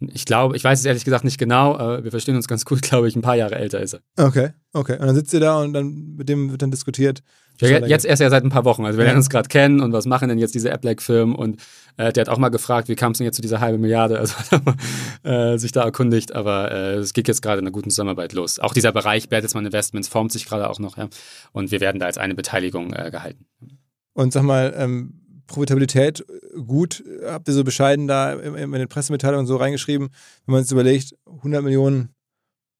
Ich glaube, ich weiß es ehrlich gesagt nicht genau, aber wir verstehen uns ganz gut, glaube ich, ein paar Jahre älter ist er. Okay, okay. Und dann sitzt ihr da und dann mit dem wird dann diskutiert. Ja, jetzt erst ja seit ein paar Wochen. Also wir lernen uns gerade kennen und was machen denn jetzt diese App-like-Firmen und äh, der hat auch mal gefragt, wie kam es denn jetzt zu dieser halben Milliarde, also äh, sich da erkundigt, aber äh, es geht jetzt gerade in einer guten Zusammenarbeit los. Auch dieser Bereich Bertelsmann Investments formt sich gerade auch noch, ja. Und wir werden da als eine Beteiligung äh, gehalten. Und sag mal, ähm, Profitabilität gut, habt ihr so bescheiden da in, den Pressemitteilungen so reingeschrieben, wenn man sich überlegt, 100 Millionen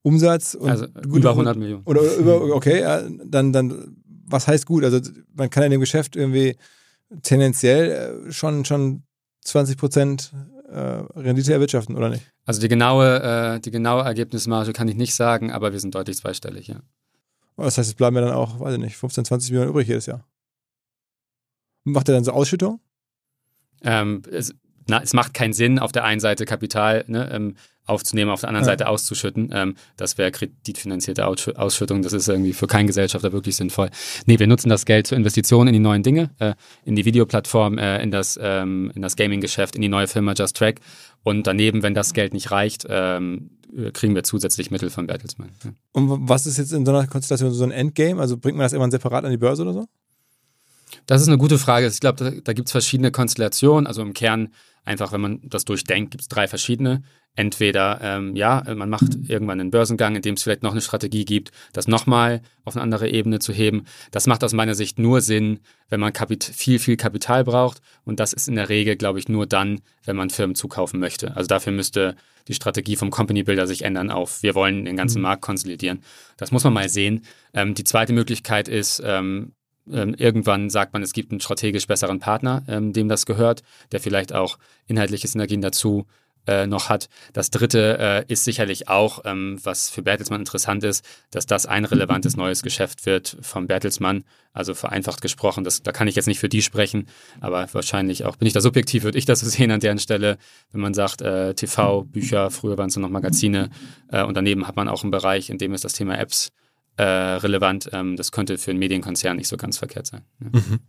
Umsatz und also über 100 Millionen. Oder über, okay, dann, dann, was heißt gut? Also man kann in dem Geschäft irgendwie tendenziell äh, schon, schon 20 Prozent äh, Rendite erwirtschaften, oder nicht? Also die genaue, äh, die genaue Ergebnismarge kann ich nicht sagen, aber wir sind deutlich zweistellig, ja. Das heißt, es bleiben ja dann auch, weiß ich nicht, 15, 20 Millionen übrig jedes Jahr. Macht er dann so Ausschüttung? Ähm, es, na, es macht keinen Sinn, auf der einen Seite Kapital ne, ähm, aufzunehmen, auf der anderen ja. Seite auszuschütten. Ähm, das wäre kreditfinanzierte Ausschüttung. Das ist irgendwie für keinen Gesellschafter wirklich sinnvoll. Nee, wir nutzen das Geld zur Investition in die neuen Dinge, äh, in die Videoplattform, äh, in das, ähm, das Gaming-Geschäft, in die neue Firma Just Track. Und daneben, wenn das Geld nicht reicht, ähm, kriegen wir zusätzlich Mittel von Bertelsmann. Ja. Und was ist jetzt in so einer Konstellation so ein Endgame? Also bringt man das irgendwann separat an die Börse oder so? Das ist eine gute Frage. Ich glaube, da, da gibt es verschiedene Konstellationen. Also im Kern einfach, wenn man das durchdenkt, gibt es drei verschiedene. Entweder, ähm, ja, man macht irgendwann einen Börsengang, in dem es vielleicht noch eine Strategie gibt, das nochmal auf eine andere Ebene zu heben. Das macht aus meiner Sicht nur Sinn, wenn man Kapit viel, viel Kapital braucht. Und das ist in der Regel, glaube ich, nur dann, wenn man Firmen zukaufen möchte. Also dafür müsste die Strategie vom Company Builder sich ändern auf, wir wollen den ganzen mhm. Markt konsolidieren. Das muss man mal sehen. Ähm, die zweite Möglichkeit ist, ähm, ähm, irgendwann sagt man, es gibt einen strategisch besseren Partner, ähm, dem das gehört, der vielleicht auch inhaltliche Synergien dazu äh, noch hat. Das dritte äh, ist sicherlich auch, ähm, was für Bertelsmann interessant ist, dass das ein relevantes neues Geschäft wird vom Bertelsmann. Also vereinfacht gesprochen, das, da kann ich jetzt nicht für die sprechen, aber wahrscheinlich auch, bin ich da subjektiv, würde ich das so sehen an deren Stelle, wenn man sagt, äh, TV, Bücher, früher waren es noch Magazine äh, und daneben hat man auch einen Bereich, in dem es das Thema Apps äh, relevant. Ähm, das könnte für einen Medienkonzern nicht so ganz verkehrt sein. Ja. Mhm.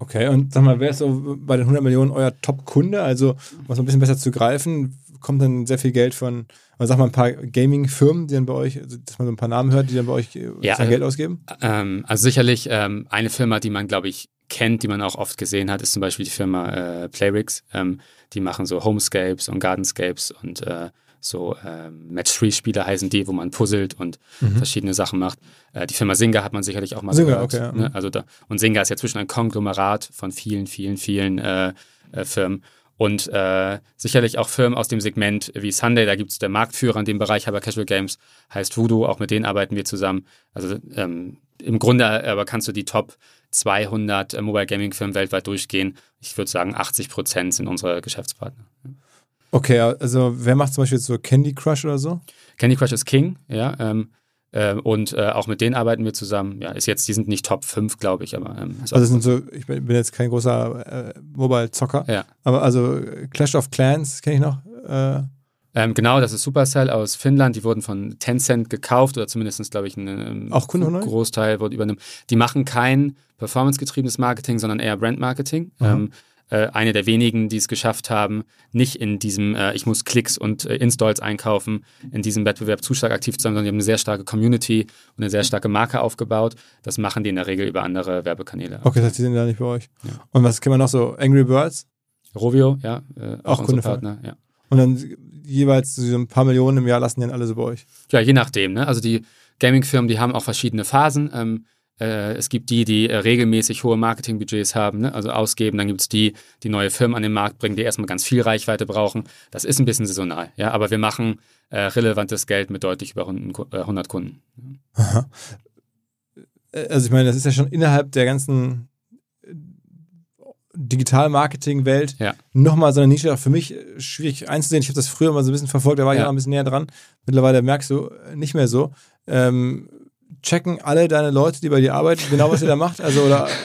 Okay, und sag mal, wer ist so bei den 100 Millionen euer Top-Kunde? Also, um es ein bisschen besser zu greifen, kommt dann sehr viel Geld von, also sag mal, ein paar Gaming-Firmen, die dann bei euch, also, dass man so ein paar Namen hört, die dann bei euch äh, ja, Geld ausgeben? Ähm, also sicherlich ähm, eine Firma, die man, glaube ich, kennt, die man auch oft gesehen hat, ist zum Beispiel die Firma äh, Playrix. Ähm, die machen so Homescapes und Gardenscapes und äh, so ähm, Match-3-Spiele heißen die, wo man puzzelt und mhm. verschiedene Sachen macht. Äh, die Firma Singa hat man sicherlich auch mal Singa, gehört. Okay, ja. ne? also da, und Singa ist ja zwischen ein Konglomerat von vielen, vielen, vielen äh, äh, Firmen. Und äh, sicherlich auch Firmen aus dem Segment wie Sunday, da gibt es der Marktführer in dem Bereich, aber Casual Games heißt Voodoo, auch mit denen arbeiten wir zusammen. Also ähm, im Grunde aber kannst du die Top 200 äh, Mobile Gaming Firmen weltweit durchgehen. Ich würde sagen, 80 Prozent sind unsere Geschäftspartner. Okay, also wer macht zum Beispiel so Candy Crush oder so? Candy Crush ist King, ja. Ähm, äh, und äh, auch mit denen arbeiten wir zusammen. Ja, ist jetzt, die sind nicht Top 5, glaube ich, aber. Ähm, also sind so, ich bin jetzt kein großer äh, Mobile-Zocker, ja. aber also Clash of Clans kenne ich noch. Äh. Ähm, genau, das ist Supercell aus Finnland. Die wurden von Tencent gekauft oder zumindest, glaube ich, ein auch Kunde Großteil wurde übernommen. Die machen kein performancegetriebenes Marketing, sondern eher Brand-Marketing. Ähm, äh, eine der wenigen, die es geschafft haben, nicht in diesem, äh, ich muss Klicks und äh, Installs einkaufen, in diesem Wettbewerb zu stark aktiv zu sein, sondern die haben eine sehr starke Community und eine sehr starke Marke aufgebaut. Das machen die in der Regel über andere Werbekanäle. Okay, das heißt, die sind da nicht bei euch. Ja. Und was kennen wir noch so? Angry Birds? Rovio, ja. Äh, auch, auch Kundepartner, ja. Und dann jeweils so ein paar Millionen im Jahr lassen die dann alle so bei euch? Ja, je nachdem. Ne? Also die Gaming-Firmen, die haben auch verschiedene Phasen. Ähm, äh, es gibt die, die äh, regelmäßig hohe Marketingbudgets haben, ne? also ausgeben. Dann gibt es die, die neue Firmen an den Markt bringen, die erstmal ganz viel Reichweite brauchen. Das ist ein bisschen saisonal, ja, aber wir machen äh, relevantes Geld mit deutlich über 100 äh, Kunden. Aha. Also ich meine, das ist ja schon innerhalb der ganzen Digital-Marketing-Welt ja. nochmal so eine Nische auch für mich schwierig einzusehen. Ich habe das früher mal so ein bisschen verfolgt, da war ich ja. auch ein bisschen näher dran. Mittlerweile merkst du nicht mehr so. Ähm, checken alle deine Leute, die bei dir arbeiten, genau was ihr da macht? Also, oder?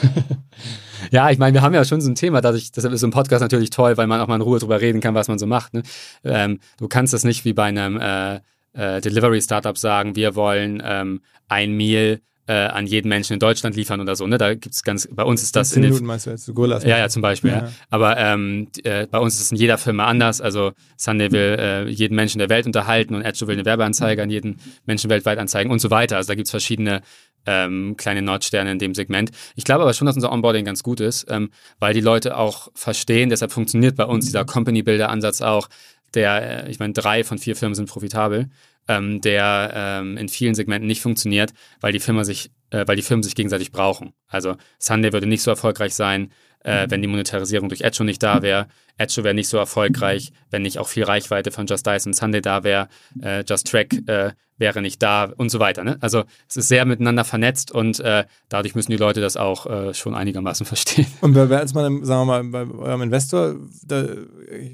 Ja, ich meine, wir haben ja schon so ein Thema, dadurch, deshalb ist so ein Podcast natürlich toll, weil man auch mal in Ruhe drüber reden kann, was man so macht. Ne? Ähm, du kannst das nicht wie bei einem äh, äh, Delivery-Startup sagen, wir wollen ähm, ein Meal äh, an jeden Menschen in Deutschland liefern oder so. Ne? Da gibt es ganz, bei uns ist das. 10 Minuten meinst du jetzt, Gorillas. Ja, ja, zum Beispiel. Ja. ja. Aber ähm, äh, bei uns ist es in jeder Firma anders. Also Sunday will äh, jeden Menschen der Welt unterhalten und Edge will eine Werbeanzeige an jeden Menschen weltweit anzeigen und so weiter. Also da gibt es verschiedene ähm, kleine Nordsterne in dem Segment. Ich glaube aber schon, dass unser Onboarding ganz gut ist, ähm, weil die Leute auch verstehen, deshalb funktioniert bei uns dieser Company-Builder-Ansatz auch, der, äh, ich meine, drei von vier Firmen sind profitabel ähm, der ähm, in vielen Segmenten nicht funktioniert, weil die Firma sich, äh, weil die Firmen sich gegenseitig brauchen. Also Sunday würde nicht so erfolgreich sein, äh, mhm. wenn die Monetarisierung durch Edge nicht da wäre. Edge wäre nicht so erfolgreich, wenn nicht auch viel Reichweite von Just Dice und Sunday da wäre. Äh, Just Track äh, wäre nicht da und so weiter. Ne? Also es ist sehr miteinander vernetzt und äh, dadurch müssen die Leute das auch äh, schon einigermaßen verstehen. Und wer ist man, sagen wir mal, bei eurem Investor, da,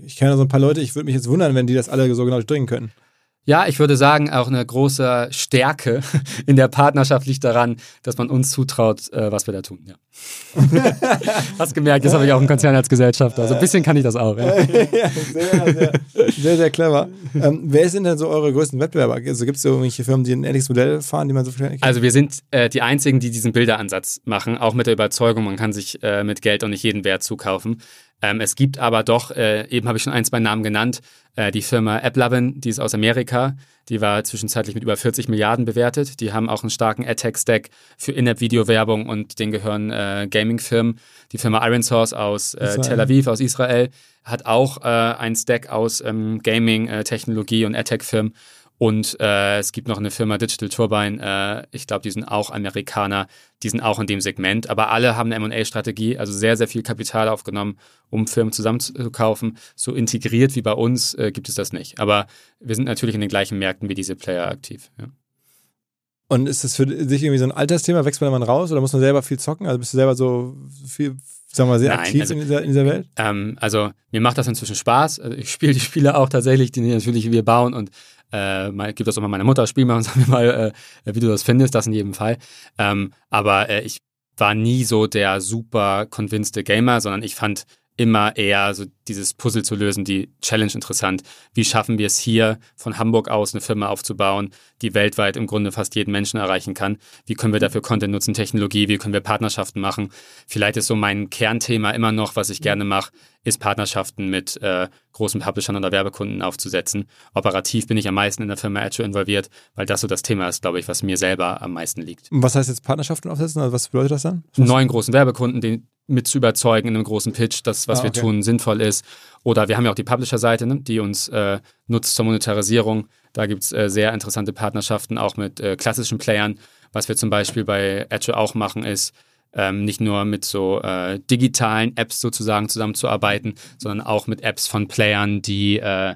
ich kenne so ein paar Leute, ich würde mich jetzt wundern, wenn die das alle so genau durchdringen können. Ja, ich würde sagen, auch eine große Stärke in der Partnerschaft liegt daran, dass man uns zutraut, äh, was wir da tun. Ja. Hast gemerkt, jetzt habe ich auch einen Konzern als Gesellschafter. Also ein bisschen kann ich das auch. Ja, ja sehr, sehr, sehr, sehr clever. Ähm, wer sind denn so eure größten Wettbewerber? Also gibt es so irgendwelche Firmen, die ein ähnliches Modell fahren, die man so kennt? Also wir sind äh, die Einzigen, die diesen Bilderansatz machen, auch mit der Überzeugung, man kann sich äh, mit Geld auch nicht jeden Wert zukaufen. Ähm, es gibt aber doch, äh, eben habe ich schon ein, zwei Namen genannt, äh, die Firma AppLovin, die ist aus Amerika, die war zwischenzeitlich mit über 40 Milliarden bewertet. Die haben auch einen starken AdTech-Stack für In-App-Videowerbung und denen gehören äh, Gaming-Firmen. Die Firma Iron Source aus äh, Tel Aviv, aus Israel, hat auch äh, einen Stack aus ähm, Gaming-Technologie und AdTech-Firmen. Und äh, es gibt noch eine Firma Digital Turbine, äh, ich glaube, die sind auch Amerikaner, die sind auch in dem Segment, aber alle haben eine MA-Strategie, also sehr, sehr viel Kapital aufgenommen, um Firmen zusammenzukaufen. So integriert wie bei uns äh, gibt es das nicht. Aber wir sind natürlich in den gleichen Märkten wie diese Player aktiv. Ja. Und ist das für dich irgendwie so ein Altersthema? Wächst man dann raus oder muss man selber viel zocken? Also bist du selber so viel, sagen wir mal, sehr Nein, aktiv also, in, dieser, in, dieser, Welt? Ähm, also mir macht das inzwischen Spaß. Also ich spiele die Spiele auch tatsächlich, die natürlich wir bauen und äh, gib das auch mal meiner Mutter, spiel mal und sag mir mal, äh, wie du das findest, das in jedem Fall. Ähm, aber äh, ich war nie so der super convinced Gamer, sondern ich fand immer eher so dieses Puzzle zu lösen, die Challenge interessant. Wie schaffen wir es hier von Hamburg aus eine Firma aufzubauen, die weltweit im Grunde fast jeden Menschen erreichen kann? Wie können wir dafür Content nutzen, Technologie? Wie können wir Partnerschaften machen? Vielleicht ist so mein Kernthema immer noch, was ich gerne mache, ist Partnerschaften mit äh, großen Publishern oder Werbekunden aufzusetzen. Operativ bin ich am meisten in der Firma Edge involviert, weil das so das Thema ist, glaube ich, was mir selber am meisten liegt. Und was heißt jetzt Partnerschaften aufsetzen? Also was bedeutet das dann? Neuen großen Werbekunden, den mit zu überzeugen in einem großen Pitch, dass was ah, okay. wir tun sinnvoll ist. Oder wir haben ja auch die Publisher-Seite, ne, die uns äh, nutzt zur Monetarisierung. Da gibt es äh, sehr interessante Partnerschaften auch mit äh, klassischen Playern. Was wir zum Beispiel bei Edge auch machen, ist, ähm, nicht nur mit so äh, digitalen Apps sozusagen zusammenzuarbeiten, sondern auch mit Apps von Playern, die, äh,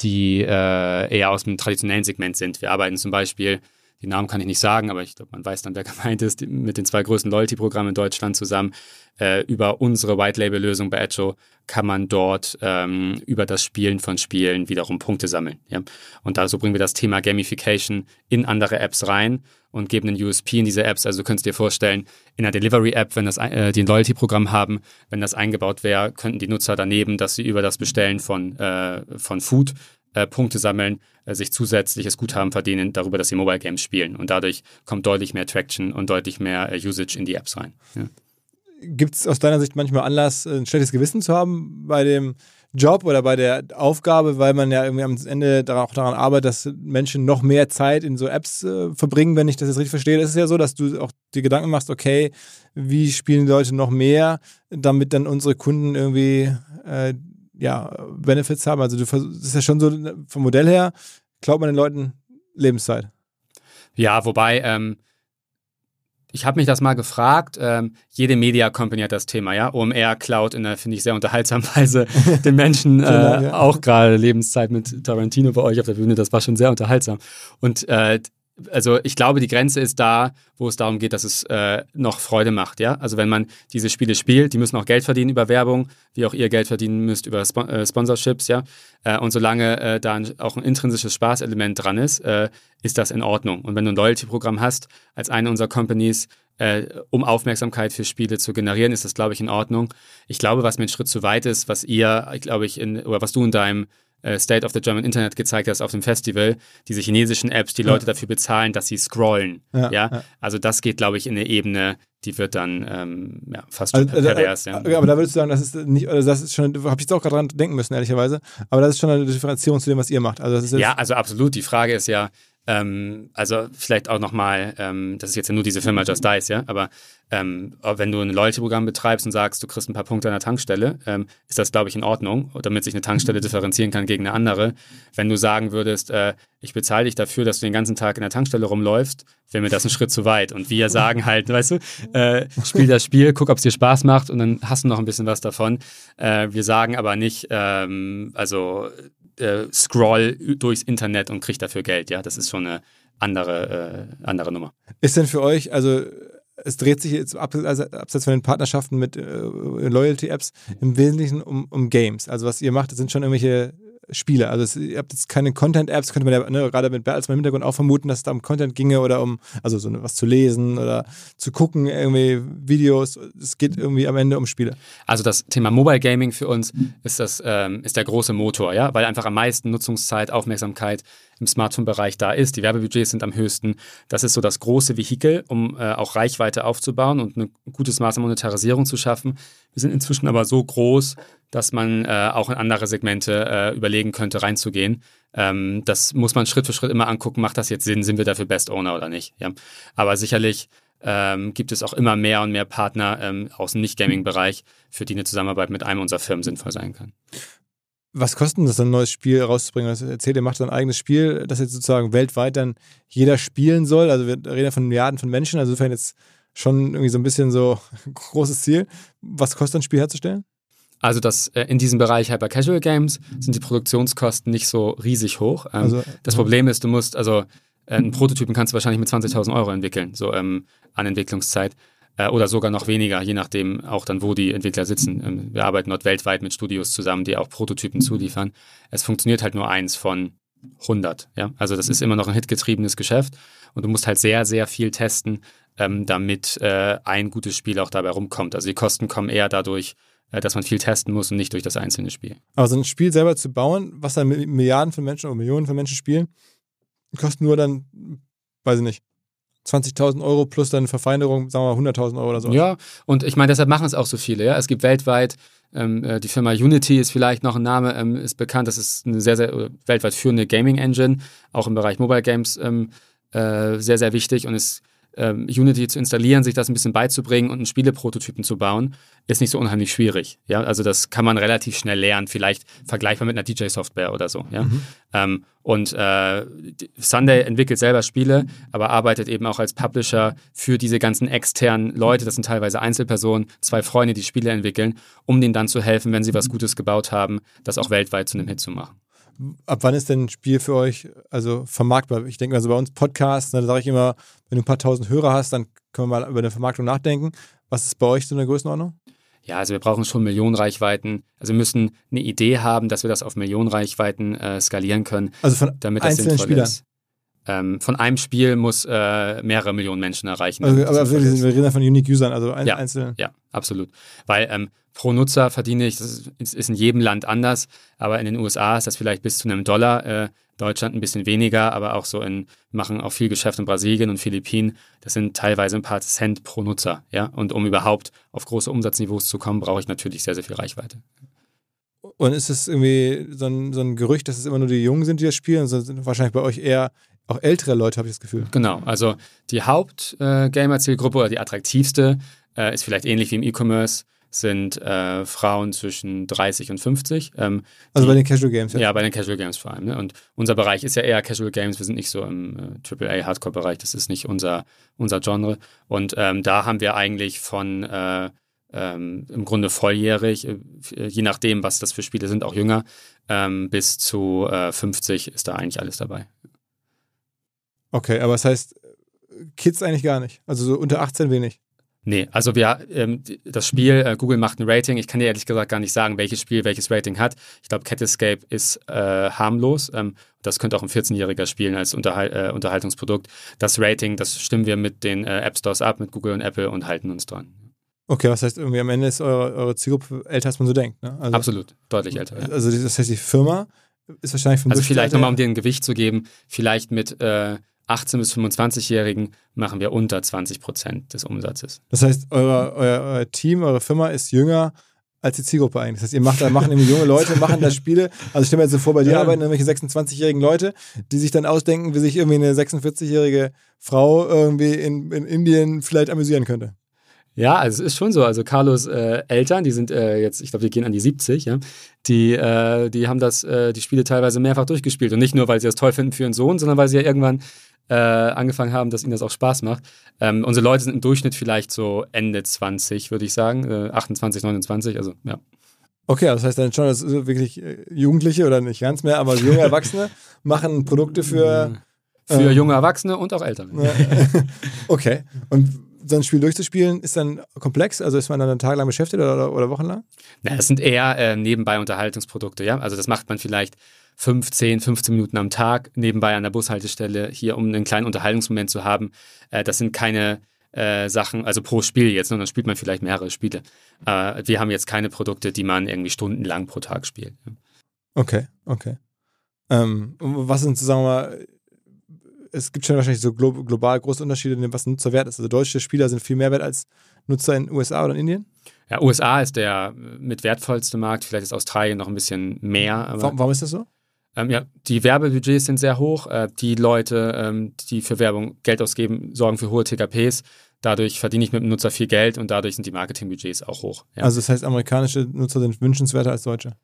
die äh, eher aus dem traditionellen Segment sind. Wir arbeiten zum Beispiel, die Namen kann ich nicht sagen, aber ich glaube, man weiß dann, wer gemeint ist, mit den zwei größten Loyalty-Programmen in Deutschland zusammen. Äh, über unsere White-Label-Lösung bei Edjo kann man dort ähm, über das Spielen von Spielen wiederum Punkte sammeln. Ja? Und da so bringen wir das Thema Gamification in andere Apps rein und geben einen USP in diese Apps. Also du könntest dir vorstellen, in einer Delivery-App, wenn das äh, die ein Loyalty-Programm haben, wenn das eingebaut wäre, könnten die Nutzer daneben, dass sie über das Bestellen von, äh, von Food äh, Punkte sammeln, äh, sich zusätzliches Guthaben verdienen darüber, dass sie Mobile Games spielen. Und dadurch kommt deutlich mehr Traction und deutlich mehr äh, Usage in die Apps rein. Ja gibt es aus deiner Sicht manchmal Anlass, ein schlechtes Gewissen zu haben bei dem Job oder bei der Aufgabe, weil man ja irgendwie am Ende auch daran arbeitet, dass Menschen noch mehr Zeit in so Apps äh, verbringen, wenn ich das jetzt richtig verstehe. Es ist ja so, dass du auch dir Gedanken machst, okay, wie spielen die Leute noch mehr, damit dann unsere Kunden irgendwie äh, ja, Benefits haben. Also du das ist ja schon so vom Modell her, klaut man den Leuten Lebenszeit. Ja, wobei ähm, ich habe mich das mal gefragt. Ähm, jede Media Company hat das Thema, ja. OMR Cloud in einer, finde ich, sehr unterhaltsamen Weise den Menschen äh, auch gerade Lebenszeit mit Tarantino bei euch auf der Bühne. Das war schon sehr unterhaltsam. Und äh, also ich glaube, die Grenze ist da, wo es darum geht, dass es äh, noch Freude macht, ja. Also wenn man diese Spiele spielt, die müssen auch Geld verdienen über Werbung, wie auch ihr Geld verdienen müsst über Sp äh, Sponsorships, ja. Äh, und solange äh, da auch ein intrinsisches Spaßelement dran ist, äh, ist das in Ordnung. Und wenn du ein Loyalty-Programm hast, als eine unserer Companies, äh, um Aufmerksamkeit für Spiele zu generieren, ist das, glaube ich, in Ordnung. Ich glaube, was mir ein Schritt zu weit ist, was ihr, glaube ich, in, oder was du in deinem State of the German Internet gezeigt hast auf dem Festival, diese chinesischen Apps, die Leute ja. dafür bezahlen, dass sie scrollen. Ja, ja? Also das geht, glaube ich, in eine Ebene, die wird dann ähm, ja, fast also, äh, pervers. Ja. Aber da würdest du sagen, das ist nicht, also das ist schon, habe ich jetzt auch gerade dran denken müssen, ehrlicherweise. Aber das ist schon eine Differenzierung zu dem, was ihr macht. Also ja, also absolut. Die Frage ist ja, ähm, also vielleicht auch nochmal, ähm, das ist jetzt ja nur diese Firma Just Dice, ja, aber ähm, wenn du ein Loyalty-Programm betreibst und sagst, du kriegst ein paar Punkte an der Tankstelle, ähm, ist das, glaube ich, in Ordnung, damit sich eine Tankstelle differenzieren kann gegen eine andere. Wenn du sagen würdest, äh, ich bezahle dich dafür, dass du den ganzen Tag in der Tankstelle rumläufst, wäre mir das ein Schritt zu weit. Und wir sagen halt, weißt du, äh, spiel das Spiel, guck, ob es dir Spaß macht und dann hast du noch ein bisschen was davon. Äh, wir sagen aber nicht, ähm, also äh, scroll durchs Internet und kriege dafür Geld. Ja, das ist schon eine andere, äh, andere Nummer. Ist denn für euch, also es dreht sich jetzt also abseits von den Partnerschaften mit äh, Loyalty-Apps im Wesentlichen um, um Games. Also was ihr macht, sind schon irgendwelche Spiele. Also es, ihr habt jetzt keine Content-Apps, könnte man ja ne, gerade mit als im Hintergrund auch vermuten, dass es da um Content ginge oder um, also so was zu lesen oder zu gucken, irgendwie Videos. Es geht irgendwie am Ende um Spiele. Also das Thema Mobile Gaming für uns ist das, ähm, ist der große Motor, ja, weil einfach am meisten Nutzungszeit, Aufmerksamkeit im Smartphone-Bereich da ist. Die Werbebudgets sind am höchsten. Das ist so das große Vehikel, um äh, auch Reichweite aufzubauen und ein gutes Maß an Monetarisierung zu schaffen. Wir sind inzwischen aber so groß, dass man äh, auch in andere Segmente äh, überlegen könnte, reinzugehen. Ähm, das muss man Schritt für Schritt immer angucken. Macht das jetzt Sinn? Sind wir dafür Best Owner oder nicht? Ja. Aber sicherlich ähm, gibt es auch immer mehr und mehr Partner ähm, aus dem Nicht-Gaming-Bereich, für die eine Zusammenarbeit mit einem unserer Firmen sinnvoll sein kann. Was kostet das, ein neues Spiel rauszubringen? Das erzählt, ihr macht ein eigenes Spiel, das jetzt sozusagen weltweit dann jeder spielen soll. Also wir reden ja von Milliarden von Menschen, also insofern jetzt schon irgendwie so ein bisschen so großes Ziel. Was kostet ein Spiel herzustellen? Also das äh, in diesem Bereich Hyper Casual Games sind die Produktionskosten nicht so riesig hoch. Ähm, also, das Problem ist, du musst also äh, einen Prototypen kannst du wahrscheinlich mit 20.000 Euro entwickeln, so ähm, an Entwicklungszeit äh, oder sogar noch weniger, je nachdem auch dann, wo die Entwickler sitzen. Ähm, wir arbeiten dort weltweit mit Studios zusammen, die auch Prototypen zuliefern. Es funktioniert halt nur eins von 100. Ja? Also das ist immer noch ein hitgetriebenes Geschäft und du musst halt sehr, sehr viel testen, ähm, damit äh, ein gutes Spiel auch dabei rumkommt. Also die Kosten kommen eher dadurch äh, dass man viel testen muss und nicht durch das einzelne Spiel. Aber so ein Spiel selber zu bauen, was dann Milliarden von Menschen oder Millionen von Menschen spielen, kostet nur dann, weiß ich nicht, 20.000 Euro plus dann Verfeinerung, sagen wir mal 100.000 Euro oder so. Ja, und ich meine, deshalb machen es auch so viele. Ja? Es gibt weltweit, ähm, äh, die Firma Unity ist vielleicht noch ein Name, ähm, ist bekannt. Das ist eine sehr, sehr weltweit führende Gaming-Engine, auch im Bereich Mobile Games ähm, äh, sehr, sehr wichtig und ist ähm, Unity zu installieren, sich das ein bisschen beizubringen und einen Spieleprototypen zu bauen, ist nicht so unheimlich schwierig. Ja, also das kann man relativ schnell lernen, vielleicht vergleichbar mit einer DJ-Software oder so. Ja, mhm. ähm, und äh, Sunday entwickelt selber Spiele, aber arbeitet eben auch als Publisher für diese ganzen externen Leute. Das sind teilweise Einzelpersonen, zwei Freunde, die Spiele entwickeln, um denen dann zu helfen, wenn sie was Gutes gebaut haben, das auch weltweit zu einem Hit zu machen ab wann ist denn ein Spiel für euch also vermarktbar? Ich denke also bei uns Podcasts, ne, da sage ich immer, wenn du ein paar tausend Hörer hast, dann können wir mal über eine Vermarktung nachdenken. Was ist bei euch so eine Größenordnung? Ja, also wir brauchen schon Millionenreichweiten. Also wir müssen eine Idee haben, dass wir das auf Millionenreichweiten äh, skalieren können, also von damit das einzelnen Spielern. ist. Ähm, von einem Spiel muss äh, mehrere Millionen Menschen erreichen. Also, aber wir, reden ja von Unique Usern, also ein, Ja. einzelne. Ja, absolut. Weil ähm, pro Nutzer verdiene ich, das ist, ist in jedem Land anders, aber in den USA ist das vielleicht bis zu einem Dollar, äh, Deutschland ein bisschen weniger, aber auch so in, machen auch viel Geschäft in Brasilien und Philippinen. Das sind teilweise ein paar Cent pro Nutzer, ja. Und um überhaupt auf große Umsatzniveaus zu kommen, brauche ich natürlich sehr, sehr viel Reichweite. Und ist es irgendwie so ein, so ein Gerücht, dass es immer nur die Jungen sind, die das spielen? sind wahrscheinlich bei euch eher auch ältere Leute, habe ich das Gefühl. Genau, also die Haupt-Gamer-Zielgruppe oder die attraktivste äh, ist vielleicht ähnlich wie im E-Commerce, sind äh, Frauen zwischen 30 und 50. Ähm, Also die- bei den Casual Games. Ja, bei den Casual Games vor allem. Ne? Und unser Bereich ist ja eher Casual Games. Wir sind nicht so im äh, AAA-Hardcore-Bereich. Das ist nicht unser, unser Genre. Und ähm, da haben wir eigentlich von äh, ähm, im Grunde volljährig, äh, je nachdem, was das für Spiele sind, auch jünger, ähm, bis zu äh, 50 ist da eigentlich alles dabei. Okay, aber das heißt, Kids eigentlich gar nicht. Also so unter 18 wenig. Nee, also wir, ähm, das Spiel, äh, Google macht ein Rating. Ich kann dir ehrlich gesagt gar nicht sagen, welches Spiel welches Rating hat. Ich glaube, Cat Escape ist äh, harmlos. Ähm, das könnte auch ein 14-Jähriger spielen als Unterhal äh, Unterhaltungsprodukt. Das Rating, das stimmen wir mit den äh, App Stores ab, mit Google und Apple und halten uns dran. Okay, was heißt irgendwie am Ende ist eure, eure Zielgruppe älter, als man so denkt. Ne? Also, Absolut, deutlich älter. Ja. Also das heißt, die Firma ist wahrscheinlich vom Also vielleicht nochmal, um dir ein Gewicht zu geben, vielleicht mit äh, 18- bis 25-Jährigen machen wir unter 20 Prozent des Umsatzes. Das heißt, euer, euer, euer Team, eure Firma ist jünger als die Zielgruppe eigentlich. Das heißt, ihr macht da, machen junge Leute, machen da Spiele. Also ich stelle mir jetzt so vor, bei dir Ja. arbeiten irgendwelche 26-jährigen Leute, die sich dann ausdenken, wie sich irgendwie eine 46-jährige Frau irgendwie in, in Indien vielleicht amüsieren könnte. Ja, also es ist schon so. Also Carlos äh, Eltern, die sind äh, jetzt, ich glaube, die gehen an die 70, ja. Die, äh, die haben das, äh, die Spiele teilweise mehrfach durchgespielt. Und nicht nur, weil sie das toll finden für ihren Sohn, sondern weil sie ja irgendwann äh, angefangen haben, dass ihnen das auch Spaß macht. Ähm, unsere Leute sind im Durchschnitt vielleicht so Ende 20, würde ich sagen. Äh, 28, 29, also ja. Okay, das heißt dann schon, dass wirklich äh, Jugendliche oder nicht ganz mehr, aber junge Erwachsene machen Produkte für. Für Ähm, junge Erwachsene und auch Ältere. Ne? okay. Und so ein Spiel durchzuspielen ist dann komplex? Also ist man dann tagelang beschäftigt oder, oder wochenlang? Na, das sind eher äh, nebenbei Unterhaltungsprodukte, ja. Also das macht man vielleicht 15, 15 Minuten am Tag nebenbei an der Bushaltestelle hier, um einen kleinen Unterhaltungsmoment zu haben. Äh, das sind keine äh, Sachen, also pro Spiel jetzt, sondern spielt man vielleicht mehrere Spiele. Äh, wir haben jetzt keine Produkte, die man irgendwie stundenlang pro Tag spielt. Okay, okay. Ähm, was sind, sagen wir mal, es gibt schon wahrscheinlich so glo global große Unterschiede, in dem, was ein Nutzer wert ist. Also deutsche Spieler sind viel mehr wert als Nutzer in den USA oder in Indien. Ja, USA ist der äh, mit wertvollste Markt, vielleicht ist Australien noch ein bisschen mehr. Warum, warum ist das so? Ähm, ja, die Werbebudgets sind sehr hoch. Äh, die Leute, ähm, die für Werbung Geld ausgeben, sorgen für hohe TKPs. Dadurch verdiene ich mit dem Nutzer viel Geld und dadurch sind die Marketingbudgets auch hoch. Ja. Also das heißt, amerikanische Nutzer sind wünschenswerter als deutsche.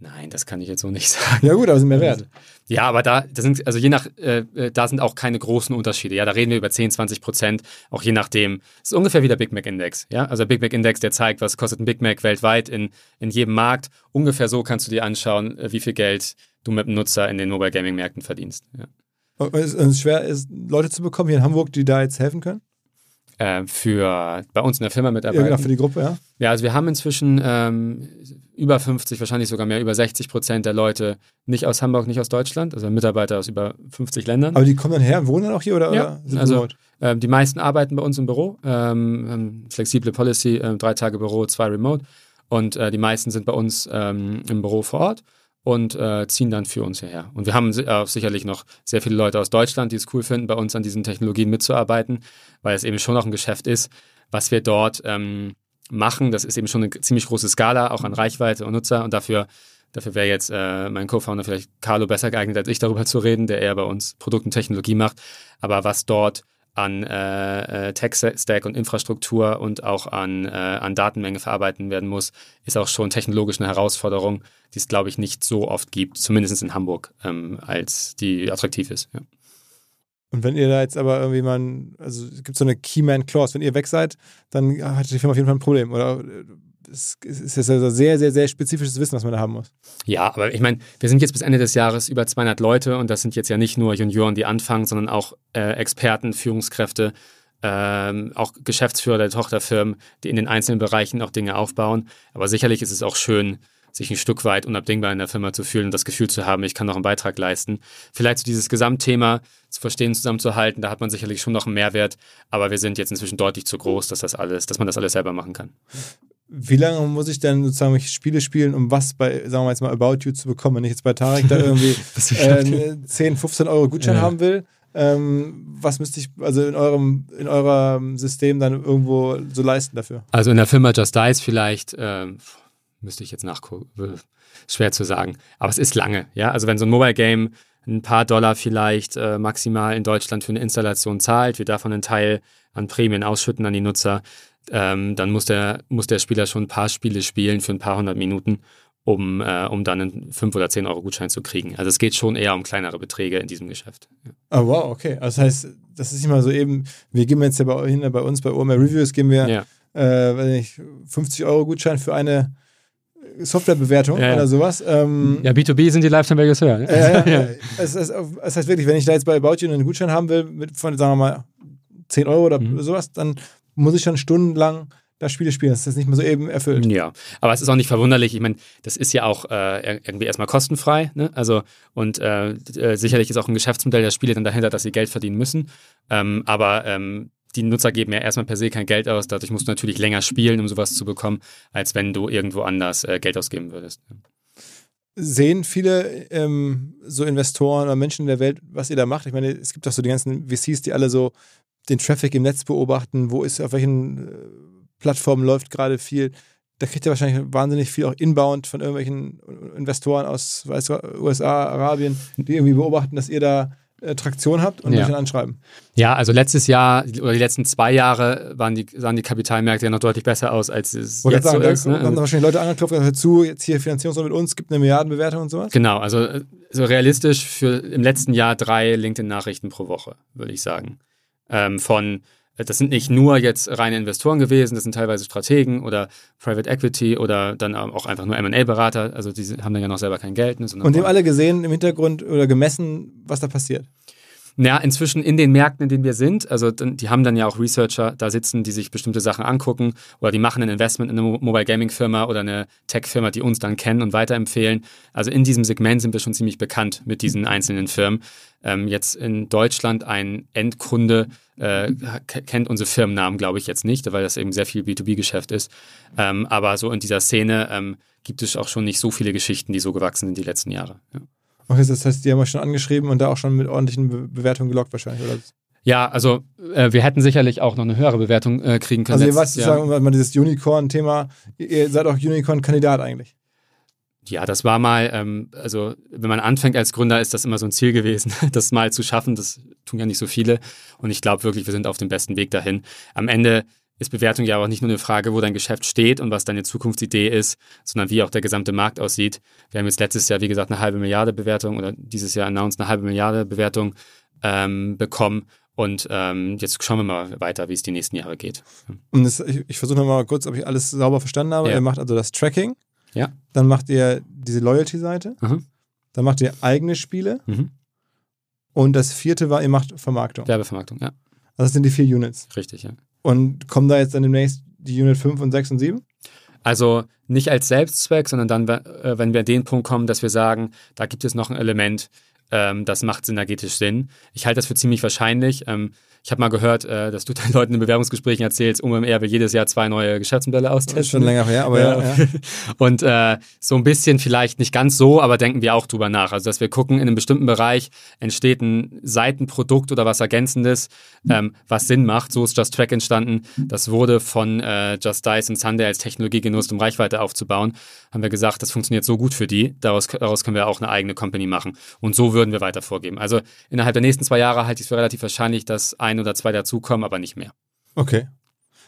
Nein, das kann ich jetzt so nicht sagen. Ja gut, aber sind mehr wert. Ja, aber da, das sind, also je nach, äh, äh, da sind auch keine großen Unterschiede. Ja, da reden wir über 10, 20 Prozent, auch je nachdem. Es ist ungefähr wie der Big Mac Index. Ja, also der Big Mac Index, der zeigt, was kostet ein Big Mac weltweit in, in jedem Markt. Ungefähr so kannst du dir anschauen, äh, wie viel Geld du mit dem Nutzer in den Mobile Gaming Märkten verdienst. Ja. Und es ist schwer, ist, Leute zu bekommen hier in Hamburg, die da jetzt helfen können. Äh, für bei uns in der Firma Ja, mitarbeiten. genau, für die Gruppe, ja. Ja, also wir haben inzwischen ähm, über 50, wahrscheinlich sogar mehr, über 60 Prozent der Leute nicht aus Hamburg, nicht aus Deutschland, also Mitarbeiter aus über 50 Ländern. Aber die kommen dann her und wohnen dann auch hier oder, Ja, oder also- remote? Ähm, die meisten arbeiten bei uns im Büro, ähm, haben flexible Policy, ähm, drei Tage Büro, zwei Remote. und äh, die meisten sind bei uns ähm, im Büro vor Ort und äh, ziehen dann für uns hierher. Und wir haben äh, sicherlich noch sehr viele Leute aus Deutschland, die es cool finden, bei uns an diesen Technologien mitzuarbeiten, weil es eben schon noch ein Geschäft ist, was wir dort ähm, machen. Das ist eben schon eine ziemlich große Skala, auch an Reichweite und Nutzer. Und dafür, dafür wäre jetzt äh, mein Co-Founder vielleicht Carlo besser geeignet, als ich darüber zu reden, der eher bei uns Produkt und Technologie macht. Aber was dort an äh, äh, Tech-Stack und Infrastruktur und auch an, äh, an Datenmenge verarbeiten werden muss, ist auch schon technologisch eine Herausforderung, die es, glaube ich, nicht so oft gibt, zumindest in Hamburg, ähm, als die attraktiv ist. Ja. Und wenn ihr da jetzt aber irgendwie mal, also es gibt so eine Keyman-Clause, wenn ihr weg seid, dann hat die Firma auf jeden Fall ein Problem. Oder es ist jetzt also sehr, sehr, sehr spezifisches Wissen, was man da haben muss. Ja, aber ich meine, wir sind jetzt bis Ende des Jahres über 200 Leute und das sind jetzt ja nicht nur Junioren, die anfangen, sondern auch äh, Experten, Führungskräfte, ähm, auch Geschäftsführer der Tochterfirmen, die in den einzelnen Bereichen auch Dinge aufbauen. Aber sicherlich ist es auch schön, sich ein Stück weit unabdingbar in der Firma zu fühlen und das Gefühl zu haben, ich kann noch einen Beitrag leisten. Vielleicht so dieses Gesamtthema zu verstehen, zusammenzuhalten, da hat man sicherlich schon noch einen Mehrwert, aber wir sind jetzt inzwischen deutlich zu groß, dass das alles, dass man das alles selber machen kann. Wie lange muss ich denn sozusagen Spiele spielen, um was bei, sagen wir jetzt mal, About You zu bekommen, wenn ich jetzt bei Tarek da irgendwie äh, 10, 15 Euro Gutschein ja. haben will? Ähm, was müsste ich also in eurem, in eurem System dann irgendwo so leisten dafür? Also in der Firma Just Dice vielleicht ähm, müsste ich jetzt nachgucken, schwer zu sagen. Aber es ist lange, ja. Also wenn so ein Mobile Game ein paar Dollar vielleicht äh, maximal in Deutschland für eine Installation zahlt, wir davon einen Teil an Prämien ausschütten an die Nutzer, ähm, dann muss der, muss der Spieler schon ein paar Spiele spielen für ein paar hundert Minuten, um, äh, um dann einen 5 oder 10 Euro Gutschein zu kriegen. Also es geht schon eher um kleinere Beträge in diesem Geschäft. Ja. Oh wow, okay. Also das heißt, das ist nicht mal so eben, wir geben jetzt ja bei, bei uns bei OMR Reviews, geben wir ja. äh, weiß nicht, 50 Euro Gutschein für eine Softwarebewertung ja, ja. oder sowas. Ähm, ja, B2B sind die Lifetime Values höher. Ne? Ja, ja, es, es, es, heißt wirklich, wenn ich da jetzt bei About You einen Gutschein haben will, mit von, sagen wir mal, 10 Euro oder mhm. sowas, dann muss ich schon stundenlang das Spiele spielen. Das ist nicht mehr so eben erfüllt. Ja, aber es ist auch nicht verwunderlich. Ich meine, das ist ja auch äh, irgendwie erstmal kostenfrei. Ne? Also, und äh, äh, sicherlich ist auch ein Geschäftsmodell der Spiele dann dahinter, dass sie Geld verdienen müssen. Ähm, aber ähm, die Nutzer geben ja erstmal per se kein Geld aus. Dadurch musst du natürlich länger spielen, um sowas zu bekommen, als wenn du irgendwo anders äh, Geld ausgeben würdest. Sehen viele ähm, so Investoren oder Menschen in der Welt, was ihr da macht? Ich meine, es gibt doch so die ganzen VCs, die alle so den Traffic im Netz beobachten. Wo ist, auf welchen äh, Plattformen läuft gerade viel? Da kriegt ihr wahrscheinlich wahnsinnig viel auch inbound von irgendwelchen Investoren aus weiß, USA, Arabien, die irgendwie beobachten, dass ihr da äh, Traktion habt und ja. euch dann anschreiben. Ja, also letztes Jahr oder die letzten zwei Jahre waren die, sahen die Kapitalmärkte ja noch deutlich besser aus, als es Wollte jetzt sagen, so ist. Da, ne? Haben wahrscheinlich Leute angeklopft, hör zu, jetzt hier Finanzierungsrunde mit uns, gibt eine Milliardenbewertung und sowas. Genau, also so realistisch für im letzten Jahr drei LinkedIn-Nachrichten pro Woche, würde ich sagen. Ähm, von das sind nicht nur jetzt reine Investoren gewesen, das sind teilweise Strategen oder Private Equity oder dann auch einfach nur MA-Berater. Also die haben dann ja noch selber kein Geld. Ne, und die haben alle gesehen im Hintergrund oder gemessen, was da passiert. Ja, inzwischen in den Märkten, in denen wir sind, also die haben dann ja auch Researcher da sitzen, die sich bestimmte Sachen angucken oder die machen ein Investment in eine Mobile Gaming Firma oder eine Tech Firma, die uns dann kennen und weiterempfehlen. Also in diesem Segment sind wir schon ziemlich bekannt mit diesen einzelnen Firmen. Ähm, jetzt in Deutschland ein Endkunde äh, kennt unsere Firmennamen, glaube ich, jetzt nicht, weil das eben sehr viel B2B-Geschäft ist. Ähm, aber so in dieser Szene ähm, gibt es auch schon nicht so viele Geschichten, die so gewachsen sind die letzten Jahre. Ja. Okay, das heißt, die haben euch schon angeschrieben und da auch schon mit ordentlichen Be Bewertungen gelockt wahrscheinlich, oder? Ja, also äh, wir hätten sicherlich auch noch eine höhere Bewertung äh, kriegen können. Also ihr weißt sozusagen, ja. mal dieses Unicorn-Thema, ihr seid auch Unicorn-Kandidat eigentlich. Ja, das war mal, ähm, also wenn man anfängt als Gründer, ist das immer so ein Ziel gewesen, das mal zu schaffen. Das tun ja nicht so viele. Und ich glaube wirklich, wir sind auf dem besten Weg dahin. Am Ende ist Bewertung ja auch nicht nur eine Frage, wo dein Geschäft steht und was deine Zukunftsidee ist, sondern wie auch der gesamte Markt aussieht. Wir haben jetzt letztes Jahr, wie gesagt, eine halbe Milliarde Bewertung oder dieses Jahr announced eine halbe Milliarde Bewertung ähm, bekommen. Und ähm, jetzt schauen wir mal weiter, wie es die nächsten Jahre geht. Und das, ich, ich versuche mal kurz, ob ich alles sauber verstanden habe. Ja. Ihr macht also das Tracking. Ja. Dann macht ihr diese Loyalty-Seite. Mhm. Dann macht ihr eigene Spiele. Mhm. Und das vierte war, ihr macht Vermarktung. Werbevermarktung, ja. Also das sind die vier Units. Richtig, ja. Und kommen da jetzt dann demnächst die Unit 5 und 6 und 7? Also nicht als Selbstzweck, sondern dann, äh, wenn wir an den Punkt kommen, dass wir sagen, da gibt es noch ein Element, ähm, das macht synergetisch Sinn. Ich halte das für ziemlich wahrscheinlich. Ähm, ich habe mal gehört, äh, dass du den Leuten in Bewerbungsgesprächen erzählst, UMR will jedes Jahr zwei neue Geschäftsmodelle austesten. Das ist schon länger her, aber ja. ja, ja. Und äh, so ein bisschen vielleicht nicht ganz so, aber denken wir auch drüber nach. Also, dass wir gucken, in einem bestimmten Bereich entsteht ein Seitenprodukt oder was Ergänzendes, ähm, was Sinn macht. So ist Just Track entstanden. Das wurde von äh, Just Dice und Sunday als Technologie genutzt, um Reichweite aufzubauen. Haben wir gesagt, das funktioniert so gut für die. Daraus, daraus können wir auch eine eigene Company machen. Und so würden wir weiter vorgeben. Also innerhalb der nächsten zwei Jahre halte ich es für relativ wahrscheinlich, dass ein oder zwei dazukommen, aber nicht mehr. Okay.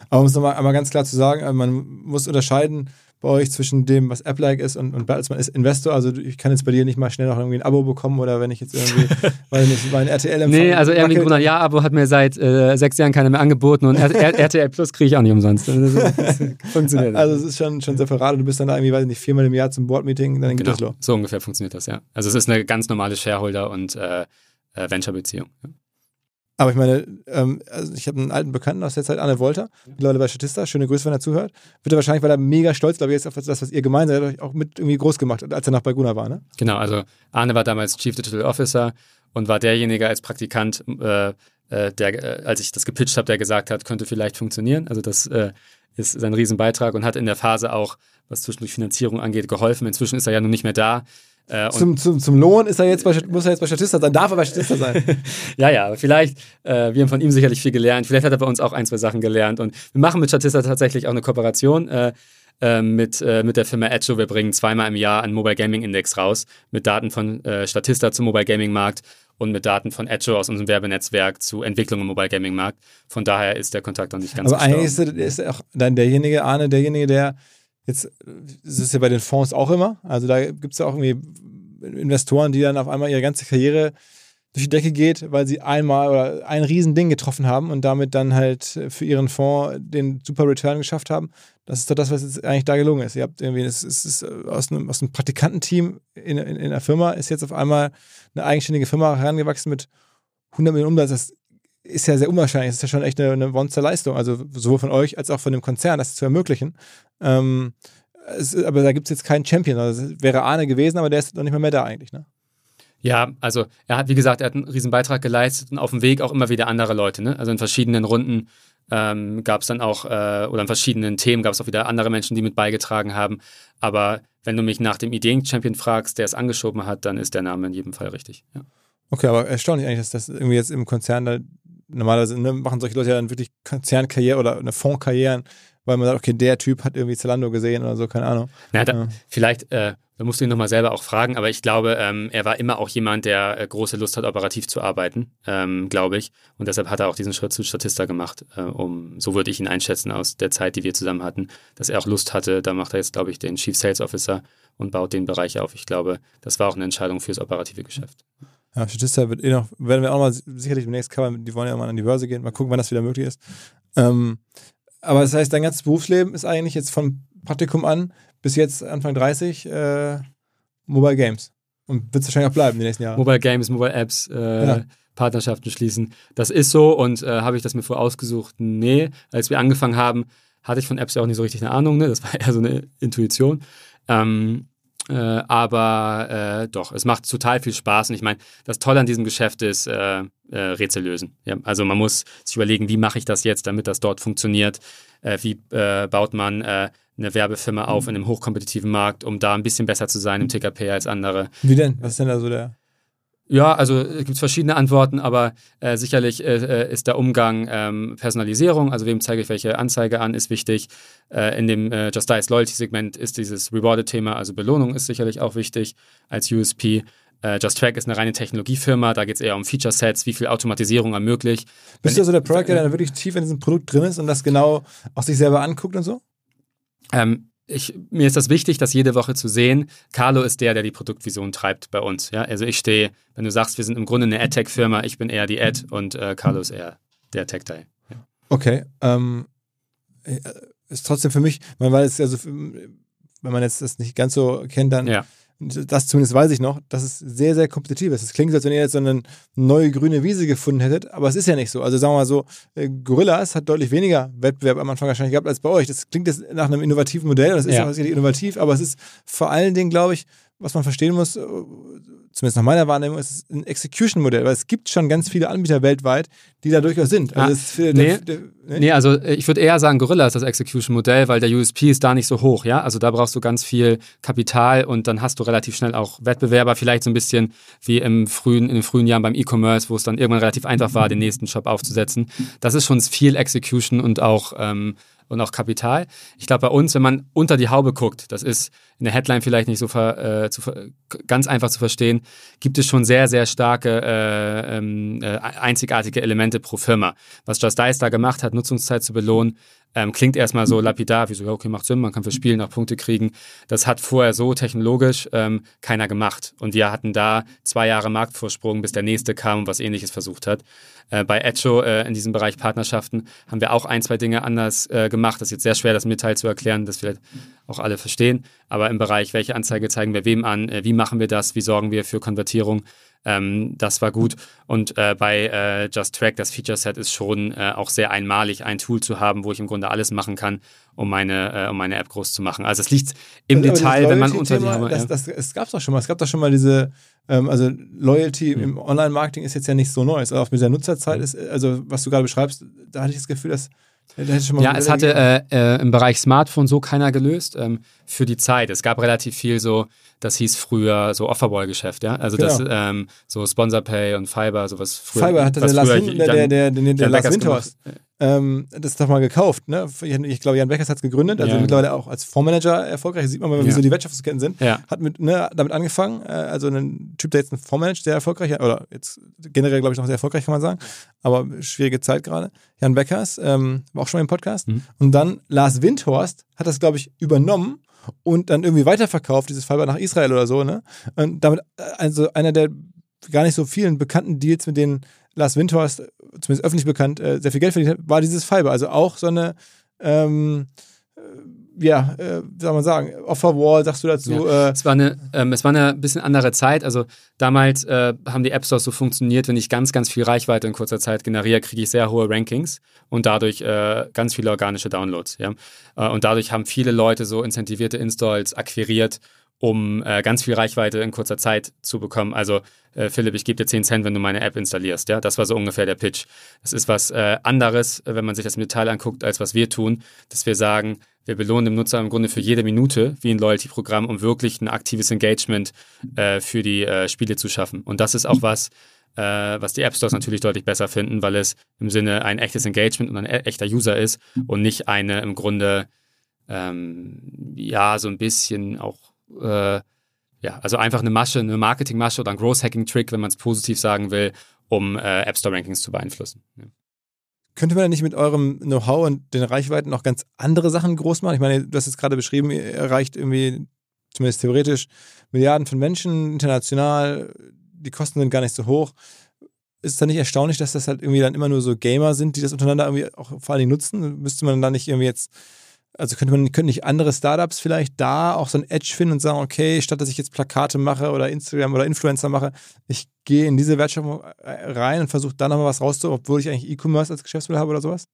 Aber um es nochmal einmal ganz klar zu sagen, äh, man muss unterscheiden bei euch zwischen dem, was App-like ist und, und als man ist Investor. Also ich kann jetzt bei dir nicht mal schnell noch irgendwie ein Abo bekommen oder wenn ich jetzt irgendwie, weil nicht mein RTL empfange. Nee, also irgendwie ein Ja-Abo hat mir seit äh, sechs Jahren keiner mehr angeboten und RTL Plus kriege ich auch nicht umsonst. Also, das, funktioniert. Also es ist schon, schon separat. Du bist dann da irgendwie, weiß ich nicht, viermal im Jahr zum Board-Meeting, dann geht genau, das los. So ungefähr funktioniert das, ja. Also es ist eine ganz normale Shareholder- und äh, äh Venture-Beziehung. Ja. Aber ich meine, ähm, also ich habe einen alten Bekannten aus der Zeit, Anne Wolter, Leute bei Statista, schöne Grüße, wenn er zuhört. Wird er wahrscheinlich, weil er mega stolz, glaube ich, jetzt auf das, was ihr habt, euch auch mit irgendwie groß gemacht, als er noch bei Guna war, ne? Genau, also Arne war damals Chief Digital Officer und war derjenige als Praktikant, äh, äh der, äh, als ich das gepitcht habe, der gesagt hat, könnte vielleicht funktionieren. Also das äh, ist sein Riesenbeitrag und hat in der Phase auch, was zwischendurch Finanzierung angeht, geholfen. Inzwischen ist er ja nun nicht mehr da. Äh, zum, zum, zum Lohn ist er jetzt bei, muss er jetzt bei Statista sein, darf er bei Statista sein. ja, ja, vielleicht, äh, wir haben von ihm sicherlich viel gelernt. Vielleicht hat er bei uns auch ein, zwei Sachen gelernt. Und wir machen mit Statista tatsächlich auch eine Kooperation. Äh, äh mit, äh, mit der Firma Edjo. Wir bringen zweimal im Jahr einen Mobile Gaming Index raus mit Daten von äh, Statista zum Mobile Gaming Markt und mit Daten von Edjo aus unserem Werbenetzwerk zu Entwicklung im Mobile Gaming Markt. Von daher ist der Kontakt noch nicht ganz Aber eigentlich ist, ist auch dann derjenige, Arne, derjenige, der Jetzt ist ja bei den Fonds auch immer. Also da gibt es ja auch irgendwie Investoren, die dann auf einmal ihre ganze Karriere durch die Decke geht, weil sie einmal oder ein Riesending getroffen haben und damit dann halt für ihren Fonds den super Return geschafft haben. Das ist doch das, was jetzt eigentlich da gelungen ist. Ihr habt irgendwie, es ist, aus einem, aus einem Praktikantenteam in, in, in einer Firma, ist jetzt auf einmal eine eigenständige Firma herangewachsen mit 100 Millionen Umsatz. Das ist ja sehr unwahrscheinlich. Das ist ja schon echt eine, eine Monsterleistung. Also sowohl von euch als auch von dem Konzern, das zu ermöglichen. Ähm, es, aber da gibt es jetzt keinen Champion. Also das wäre Arne gewesen, aber der ist noch nicht mehr, mehr da eigentlich, ne? Ja, also er hat, wie gesagt, er hat einen riesen Beitrag geleistet und auf dem Weg auch immer wieder andere Leute. Ne? Also in verschiedenen Runden ähm, gab es dann auch, äh, oder in verschiedenen Themen gab es auch wieder andere Menschen, die mit beigetragen haben. Aber wenn du mich nach dem Ideen-Champion fragst, der es angeschoben hat, dann ist der Name in jedem Fall richtig. Ja. Okay, aber erstaunlich eigentlich, dass das irgendwie jetzt im Konzern da normalerweise ne, machen solche Leute ja dann wirklich Konzernkarriere oder eine Fondskarrieren, weil man sagt, okay, der Typ hat irgendwie Zalando gesehen oder so, keine Ahnung. Na, da, ja. Vielleicht, äh, da musst du ihn nochmal selber auch fragen, aber ich glaube, ähm, er war immer auch jemand, der äh, große Lust hat, operativ zu arbeiten, ähm, glaube ich. Und deshalb hat er auch diesen Schritt zu Statista gemacht, äh, um, so würde ich ihn einschätzen aus der Zeit, die wir zusammen hatten, dass er auch Lust hatte. Da macht er jetzt, glaube ich, den Chief Sales Officer und baut den Bereich auf. Ich glaube, das war auch eine Entscheidung fürs operative Geschäft. Ja, Statista wird eh noch, werden wir auch mal sicherlich demnächst covern, die wollen ja mal an die Börse gehen, mal gucken, wann das wieder möglich ist. Ähm, aber das heißt, dein ganzes Berufsleben ist eigentlich jetzt von Praktikum an bis jetzt Anfang 30 äh, Mobile Games. Und wird es wahrscheinlich auch bleiben die nächsten Jahre. Mobile Games, Mobile Apps, äh, ja. Partnerschaften schließen. Das ist so und äh, habe ich das mir vorher ausgesucht? Nee. Als wir angefangen haben, hatte ich von Apps ja auch nicht so richtig eine Ahnung. Ne? Das war eher so eine Intuition. Ähm, äh, aber äh, doch, es macht total viel Spaß. Und ich meine, das Tolle an diesem Geschäft ist äh, äh, Rätsel lösen. Ja, also man muss sich überlegen, wie mache ich das jetzt, damit das dort funktioniert? Äh, wie äh, baut man eine Werbefirma auf in einem hochkompetitiven Markt, um da ein bisschen besser zu sein im TKP als andere? Wie denn? Was ist denn da so der ja, also es gibt verschiedene Antworten, aber äh, sicherlich äh, äh, ist der Umgang ähm, Personalisierung, also wem zeige ich welche Anzeige an, ist wichtig. Äh, in dem äh, Just Dice Loyalty Segment ist dieses Rewarded-Thema, also Belohnung ist sicherlich auch wichtig als USP. Äh, Just Track ist eine reine Technologiefirma, da geht es eher um Feature-Sets, wie viel Automatisierung ermöglicht. Bist du also der Product, der dann wirklich tief in diesem Produkt drin ist und das genau auch sich selber anguckt und so? Ähm, ich, mir ist das wichtig, das jede Woche zu sehen. Carlo ist der, der die Produktvision treibt bei uns. Ja? Also ich stehe, wenn du sagst, wir sind im Grunde eine AdTech-Firma, ich bin eher die Ad und äh, Carlo ist eher der Tech-Teil. Ja. Okay. Ähm, äh, ist trotzdem für mich, weil es also, wenn man jetzt das nicht ganz so kennt, dann ja das zumindest weiß ich noch, dass es sehr, sehr kompetitiv ist. Es klingt, als wenn ihr jetzt so eine neue grüne Wiese gefunden hättet, aber es ist ja nicht so. Also sagen wir mal so, äh, Gorillas hat deutlich weniger Wettbewerb am Anfang wahrscheinlich gehabt als bei euch. Das klingt jetzt nach einem innovativen Modell, das ist ja, auch innovativ, aber es ist vor allen Dingen, glaube ich, was man verstehen muss, zumindest nach meiner Wahrnehmung, ist es ein Execution-Modell, weil es gibt schon ganz viele Anbieter weltweit, die da durchaus sind. Also ah, nee, der, der, nee? nee, also äh, ich würde eher sagen, Gorilla ist das Execution-Modell, weil der USP ist da nicht so hoch, ja. Also da brauchst du ganz viel Kapital und dann hast du relativ schnell auch Wettbewerber, vielleicht so ein bisschen wie im frühen, in den frühen Jahren beim E-Commerce, wo es dann irgendwann relativ einfach war, den nächsten Shop aufzusetzen. Das ist schon viel Execution und auch ähm, und auch Kapital. Ich glaube, bei uns, wenn man unter die Haube guckt, das ist in der Headline vielleicht nicht so ver, äh, zu, ganz einfach zu verstehen, gibt es schon sehr, sehr starke, äh, ähm, äh, einzigartige Elemente pro Firma. Was Just Dice da gemacht hat, Nutzungszeit zu belohnen, ähm, klingt erstmal so lapidar, wie so, okay, macht Sinn, man kann für Spielen auch Punkte kriegen. Das hat vorher so technologisch ähm, keiner gemacht. Und wir hatten da zwei Jahre Marktvorsprung, bis der nächste kam und was ähnliches versucht hat. Äh, bei Echo äh, in diesem Bereich Partnerschaften haben wir auch ein, zwei Dinge anders äh, gemacht. Das ist jetzt sehr schwer, das im Detail zu erklären, das vielleicht auch alle verstehen. Aber im Bereich, welche Anzeige zeigen wir wem an, äh, wie machen wir das, wie sorgen wir für Konvertierung, ähm, das war gut. Und äh, bei äh, Just Track, das Feature Set ist schon äh, auch sehr einmalig, ein Tool zu haben, wo ich im Grunde alles machen kann, um meine, äh, um meine App groß zu machen. Also es liegt im aber Detail, wenn man unter die Hammer, das, das, Es gab es doch schon mal. Es gab doch schon mal diese, ähm, also Loyalty mhm. im Online-Marketing ist jetzt ja nicht so neu. Auch mit der Nutzerzeit mhm. ist, also was du gerade beschreibst, da hatte ich das Gefühl, dass ja, es hatte äh, äh, im Bereich Smartphone so keiner gelöst ähm, für die Zeit. Es gab relativ viel so, das hieß früher so Offerball-Geschäft, ja. Also genau. das ähm, so Sponsorpay und Fiber, sowas früher. Fiber hatte der Lars, Win, der, der, der, ähm, das doch mal gekauft. Ne? Ich glaube, Jan Beckers hat es gegründet, also ja. mittlerweile auch als Fondsmanager erfolgreich. Sieht man mal, wie ja. so die Wirtschaftsketten sind. Ja. Hat mit, ne, damit angefangen, äh, also ein Typ, der jetzt ein Fondsmanager, sehr erfolgreich, oder jetzt generell, glaube ich, noch sehr erfolgreich, kann man sagen. Aber schwierige Zeit gerade. Jan Beckers, ähm, war auch schon mal im Podcast. Mhm. Und dann Lars Windhorst hat das, glaube ich, übernommen und dann irgendwie weiterverkauft, dieses Fiber nach Israel oder so, ne? Und damit, äh, also einer der gar nicht so vielen bekannten Deals, mit denen Lars Windhorst, zumindest öffentlich bekannt, äh, sehr viel Geld verdient hat, war dieses Fiber. Also auch so eine, ähm, äh, ja, äh, wie soll man sagen, Offerwall, sagst du dazu? Ja. Äh, es, war eine, ähm, es war eine bisschen andere Zeit. Also damals äh, haben die App Stores so funktioniert, wenn ich ganz, ganz viel Reichweite in kurzer Zeit generiere, kriege ich sehr hohe Rankings und dadurch äh, ganz viele organische Downloads. Ja? Äh, und dadurch haben viele Leute so incentivierte Installs akquiriert um ganz viel Reichweite in kurzer Zeit zu bekommen. Also äh, Philipp, ich gebe dir 10 Cent, wenn du meine App installierst. Ja, das war so ungefähr der Pitch. Das ist was äh, anderes, wenn man sich das im Detail anguckt, als was wir tun, dass wir sagen, wir belohnen den Nutzer im Grunde für jede Minute wie ein Loyalty-Programm, um wirklich ein aktives Engagement äh, für die äh, Spiele zu schaffen. Und das ist auch was, äh, was die App Stores natürlich deutlich besser finden, weil es im Sinne ein echtes Engagement und ein e-, echter User ist und nicht eine im Grunde ähm, ja so ein bisschen auch äh, ja, also einfach eine Masche, eine Marketingmasche oder ein Growth-Hacking-Trick, wenn man es positiv sagen will, um äh, App Store-Rankings zu beeinflussen. Ja. Könnte man nicht mit eurem Know-how und den Reichweiten noch ganz andere Sachen groß machen? Ich meine, du hast jetzt gerade beschrieben, ihr erreicht irgendwie, zumindest theoretisch, Milliarden von Menschen international, die Kosten sind gar nicht so hoch. Ist es dann nicht erstaunlich, dass das halt irgendwie dann immer nur so Gamer sind, die das untereinander irgendwie auch vor allen Dingen nutzen? Müsste man dann nicht irgendwie jetzt also könnte man, können nicht andere Startups vielleicht da auch so ein Edge finden und sagen, okay, statt dass ich jetzt Plakate mache oder Instagram oder Influencer mache, ich gehe in diese Wertschöpfung äh, rein und versuche da nochmal was rauszuholen, obwohl ich eigentlich E-Commerce als Geschäftsmodell habe oder sowas?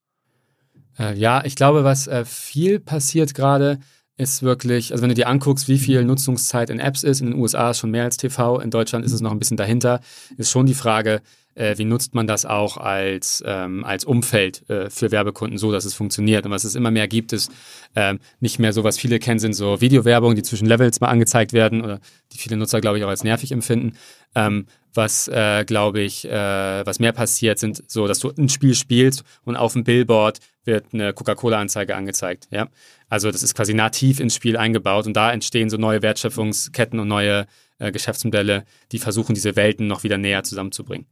Äh, ja, ich glaube, was äh, viel passiert gerade, ist wirklich, also wenn du dir anguckst, wie viel Nutzungszeit in Apps ist, in den USA ist schon mehr als TV, in Deutschland ist es noch ein bisschen dahinter, ist schon die Frage, äh, wie nutzt man das auch als, ähm, als Umfeld äh, für Werbekunden so, dass es funktioniert. Und was es immer mehr gibt, ist ähm, nicht mehr so, was viele kennen, sind so Videowerbung, die zwischen Levels mal angezeigt werden oder die viele Nutzer, glaube ich, auch als nervig empfinden. Ähm, was, äh, glaube ich, äh, was mehr passiert, sind so, dass du ein Spiel spielst und auf dem Billboard wird eine Coca-Cola-Anzeige angezeigt. Ja? Also das ist quasi nativ ins Spiel eingebaut und da entstehen so neue Wertschöpfungsketten und neue äh, Geschäftsmodelle, die versuchen, diese Welten noch wieder näher zusammenzubringen.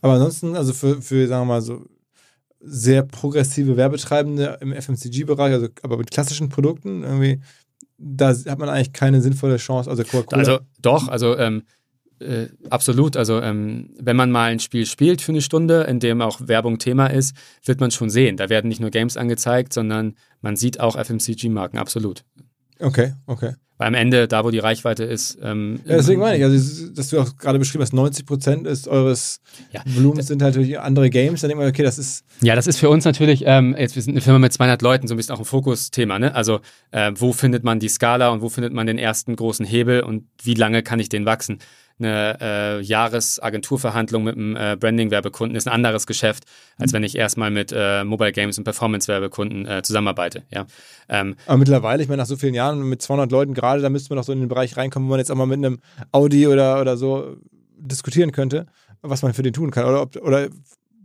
Aber ansonsten, also für, für sagen wir mal so, sehr progressive Werbetreibende im FMCG-Bereich, also aber mit klassischen Produkten, irgendwie, da hat man eigentlich keine sinnvolle Chance. Also. Also doch, also ähm, äh, absolut. Also ähm, wenn man mal ein Spiel spielt für eine Stunde, in dem auch Werbung Thema ist, wird man schon sehen. Da werden nicht nur Games angezeigt, sondern man sieht auch FMCG-Marken, absolut. Okay, okay. Weil am Ende, da wo die Reichweite ist. Ähm, Ja, deswegen meine ich, also, dass du auch gerade beschrieben hast, 90 Prozent ist eures Ja. Volumens sind halt natürlich andere Games. Dann denkt man, okay, das ist Ja, das ist für uns natürlich, ähm, jetzt wir sind eine Firma mit 200 Leuten, so ein bisschen auch ein Fokusthema. Ne? Also äh, wo findet man die Skala und wo findet man den ersten großen Hebel und wie lange kann ich den wachsen? Eine äh, Jahresagenturverhandlung mit einem äh, Branding-Werbekunden ist ein anderes Geschäft, als wenn ich erstmal mit äh, Mobile Games und Performance-Werbekunden äh, zusammenarbeite. Ja? Ähm, Aber mittlerweile, ich meine, nach so vielen Jahren mit 200 Leuten gerade, da müsste man doch so in den Bereich reinkommen, wo man jetzt auch mal mit einem Audi oder, oder so diskutieren könnte, was man für den tun kann. Oder, ob, oder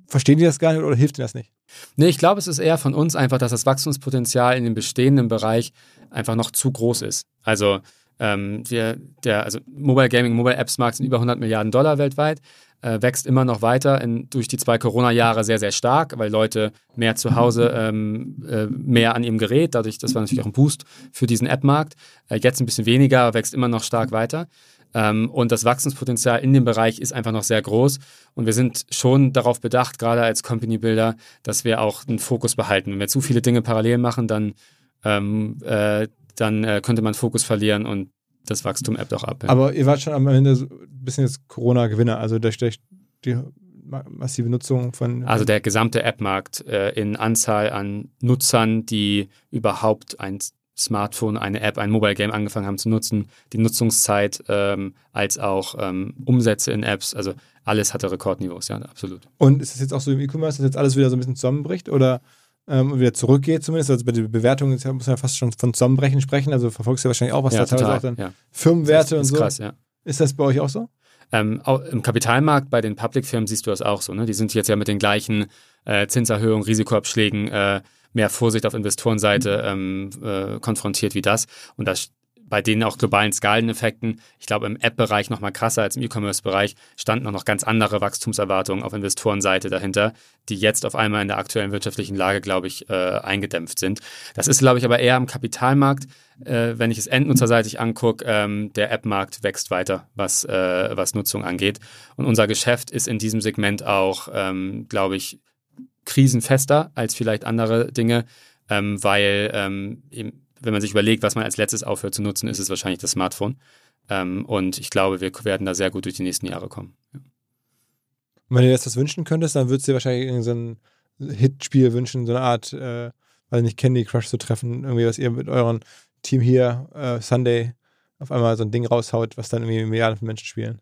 verstehen die das gar nicht oder hilft ihnen das nicht? Nee, ich glaube, es ist eher von uns einfach, dass das Wachstumspotenzial in dem bestehenden Bereich einfach noch zu groß ist. Also, ähm, wir, der, also Mobile Gaming, Mobile Apps Markt sind über 100 Milliarden Dollar weltweit, äh, wächst immer noch weiter in, durch die zwei Corona-Jahre sehr, sehr stark, weil Leute mehr zu Hause, ähm, äh, mehr an ihrem Gerät, dadurch, das war natürlich auch ein Boost für diesen App-Markt. Äh, jetzt ein bisschen weniger, wächst immer noch stark weiter. Ähm, und das Wachstumspotenzial in dem Bereich ist einfach noch sehr groß. Und wir sind schon darauf bedacht, gerade als Company Builder, dass wir auch einen Fokus behalten. Wenn wir zu viele Dinge parallel machen, dann, ähm, äh, dann äh, könnte man Fokus verlieren und das Wachstum ebbt auch ab. Ja. Aber ihr wart schon am Ende so ein bisschen jetzt Corona-Gewinner, also durch, durch die ma- massive Nutzung von. Also der gesamte App-Markt äh, in Anzahl an Nutzern, die überhaupt ein Smartphone, eine App, ein Mobile Game angefangen haben zu nutzen, die Nutzungszeit ähm, als auch ähm, Umsätze in Apps, also alles hatte Rekordniveaus, ja, absolut. Und ist es jetzt auch so im E-Commerce, dass jetzt alles wieder so ein bisschen zusammenbricht oder ähm, wieder zurückgeht zumindest? Also bei der Bewertung ist ja, muss man ja fast schon von Zusammenbrechen sprechen. Also verfolgst du ja wahrscheinlich auch, was ja, da teilweise auch dann ja. Firmenwerte das und ist so. krass, ja. Ist das bei euch auch so? Ähm, auch Im Kapitalmarkt bei den Public-Firmen siehst du das auch so. Ne? Die sind jetzt ja mit den gleichen äh, Zinserhöhungen, Risikoabschlägen, äh, mehr Vorsicht auf Investorenseite ähm, äh, konfrontiert wie das. Und das bei denen auch globalen Skaleneffekten, ich glaube im App-Bereich noch mal krasser als im E-Commerce-Bereich, standen noch ganz andere Wachstumserwartungen auf Investorenseite dahinter, die jetzt auf einmal in der aktuellen wirtschaftlichen Lage, glaube ich, äh, eingedämpft sind. Das ist, glaube ich, aber eher im Kapitalmarkt. Äh, wenn ich es endnutzerseitig angucke, ähm, der App-Markt wächst weiter, was, äh, was Nutzung angeht. Und unser Geschäft ist in diesem Segment auch, ähm, glaube ich, krisenfester als vielleicht andere Dinge, ähm, weil ähm, eben, wenn man sich überlegt, was man als letztes aufhört zu nutzen, ist es wahrscheinlich das Smartphone. Ähm, und ich glaube, wir werden da sehr gut durch die nächsten Jahre kommen. Ja. Wenn du dir jetzt das wünschen könntest, dann würdest du dir wahrscheinlich irgendein so ein Hitspiel wünschen, so eine Art, äh, weiß nicht, Candy Crush zu treffen, irgendwie, was ihr mit eurem Team hier, äh, Sunday, auf einmal so ein Ding raushaut, was dann irgendwie Milliarden von Menschen spielen.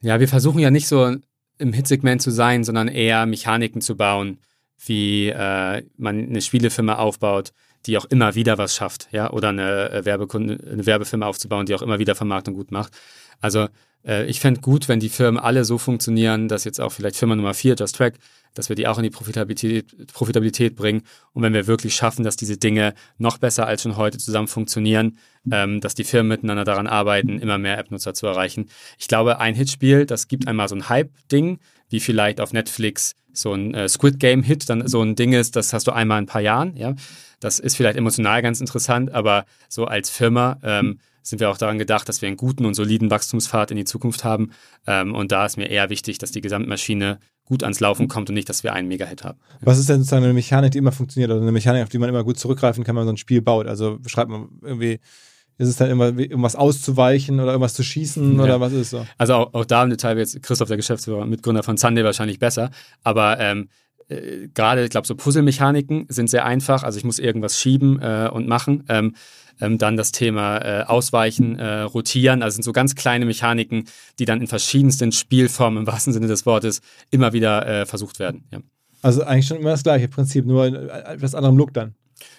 Ja, wir versuchen ja nicht so im Hitsegment zu sein, sondern eher Mechaniken zu bauen, wie äh, man eine Spielefirma aufbaut, die auch immer wieder was schafft, ja, oder eine, äh, Werbekunde, eine Werbefirma aufzubauen, die auch immer wieder Vermarktung gut macht. Also äh, ich fände gut, wenn die Firmen alle so funktionieren, dass jetzt auch vielleicht Firma Nummer 4, Just Track, dass wir die auch in die Profitabilität, Profitabilität bringen und wenn wir wirklich schaffen, dass diese Dinge noch besser als schon heute zusammen funktionieren, ähm, dass die Firmen miteinander daran arbeiten, immer mehr App-Nutzer zu erreichen. Ich glaube, ein Hitspiel, das gibt einmal so ein Hype-Ding, wie vielleicht auf Netflix so ein äh, Squid Game-Hit dann so ein Ding ist, das hast du einmal in ein paar Jahren, ja. Das ist vielleicht emotional ganz interessant, aber so als Firma ähm, sind wir auch daran gedacht, dass wir einen guten und soliden Wachstumspfad in die Zukunft haben. Ähm, und da ist mir eher wichtig, dass die Gesamtmaschine gut ans Laufen kommt und nicht, dass wir einen Mega-Hit haben. Was ist denn sozusagen eine Mechanik, die immer funktioniert oder eine Mechanik, auf die man immer gut zurückgreifen kann, wenn man so ein Spiel baut? Also beschreibt man irgendwie, ist es dann immer irgendwas auszuweichen oder irgendwas zu schießen Ja. oder was ist so? Also auch, auch da im Detail wird jetzt Christoph, der Geschäftsführer und Mitgründer von Sunday, wahrscheinlich besser. Aber ähm, äh, gerade, ich glaube, so Puzzle-Mechaniken sind sehr einfach. Also ich muss irgendwas schieben äh, und machen. Ähm, ähm, dann das Thema äh, Ausweichen, äh, Rotieren. Also sind so ganz kleine Mechaniken, die dann in verschiedensten Spielformen im wahrsten Sinne des Wortes immer wieder äh, versucht werden. Ja, Also eigentlich schon immer das gleiche Prinzip, nur in etwas anderem Look dann.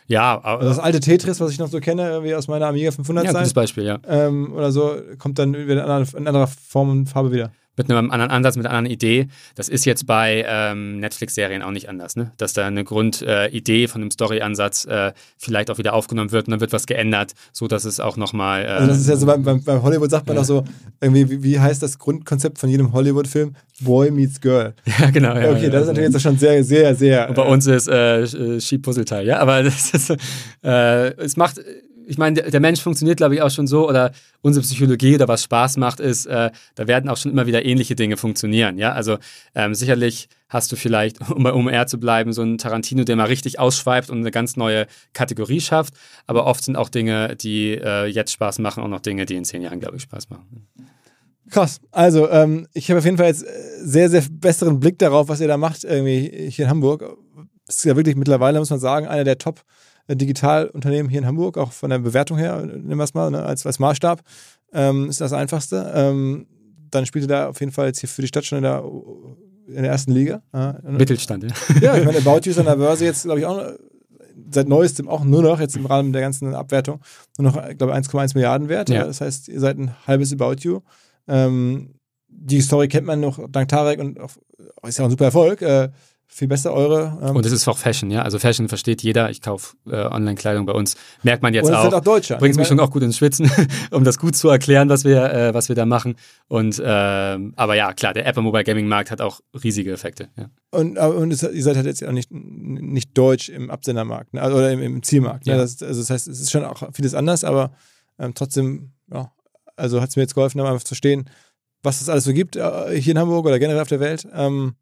Ja, aber, Also das alte Tetris, was ich noch so kenne, irgendwie aus meiner Amiga 500 ja gutes Zeit, Beispiel, ja. ähm, oder so, kommt dann in anderer Form und Farbe wieder. Mit einem anderen Ansatz, mit einer anderen Idee. Das ist jetzt bei ähm, Netflix-Serien auch nicht anders, ne? Dass da eine Grundidee äh, von einem Story-Ansatz äh, vielleicht auch wieder aufgenommen wird und dann wird was geändert, so dass es auch nochmal. Äh, Also das ist ja so beim, beim, Hollywood sagt man Ja. doch so, irgendwie, wie, wie heißt das Grundkonzept von jedem Hollywood-Film? Boy meets Girl. ja, genau. Ja, okay, ja, das ist natürlich jetzt schon sehr, sehr, sehr. Und bei uns ist äh, Sch- äh, Schieb-Puzzleteil, ja, aber das ist, äh, es macht, ich meine, der, Mensch funktioniert, glaube ich, auch schon so, oder unsere Psychologie oder was Spaß macht, ist, äh, da werden auch schon immer wieder ähnliche Dinge funktionieren. Ja, also ähm, sicherlich hast du vielleicht, um bei OMR zu bleiben, so einen Tarantino, der mal richtig ausschweift und eine ganz neue Kategorie schafft. Aber oft sind auch Dinge, die äh, jetzt Spaß machen, auch noch Dinge, die in zehn Jahren, glaube ich, Spaß machen. Krass. Also, ähm, ich habe auf jeden Fall jetzt sehr, sehr besseren Blick darauf, was ihr da macht, irgendwie hier in Hamburg. Das ist ja wirklich mittlerweile, muss man sagen, einer der Top- Digitalunternehmen hier in Hamburg, auch von der Bewertung her, nehmen wir es mal, ne, als, als Maßstab, ähm, ist das einfachste. Ähm, dann spielt ihr da auf jeden Fall jetzt hier für die Stadt schon in der, in der ersten Liga. Mittelstand, ja. Ja, ich meine, About You ist an der Börse jetzt, glaube ich, auch seit neuestem auch nur noch, jetzt im Rahmen der ganzen Abwertung, nur noch, glaube ich, 1,1 Milliarden wert. Ja. Das heißt, ihr seid ein halbes About You. Ähm, die Story kennt man noch dank Tarek und auch, ist ja auch ein super Erfolg. Äh, viel besser eure. Ähm und es ist auch Fashion, ja. Also Fashion versteht jeder. Ich kaufe äh, Online-Kleidung bei uns. Merkt man jetzt und auch. auch Deutscher. Bringt mich schon auch gut ins Schwitzen, um das gut zu erklären, was wir, äh, was wir da machen. Und ähm, aber ja, klar, der Apple Mobile Gaming Markt hat auch riesige Effekte. Ja. Und, und es, ihr seid halt jetzt auch nicht, nicht deutsch im Absendermarkt ne? Also, oder im, im Zielmarkt. Ne? Das, also das heißt, es ist schon auch vieles anders, aber ähm, trotzdem, ja, also hat es mir jetzt geholfen, einfach zu verstehen, was es alles so gibt äh, hier in Hamburg oder generell auf der Welt. Ähm,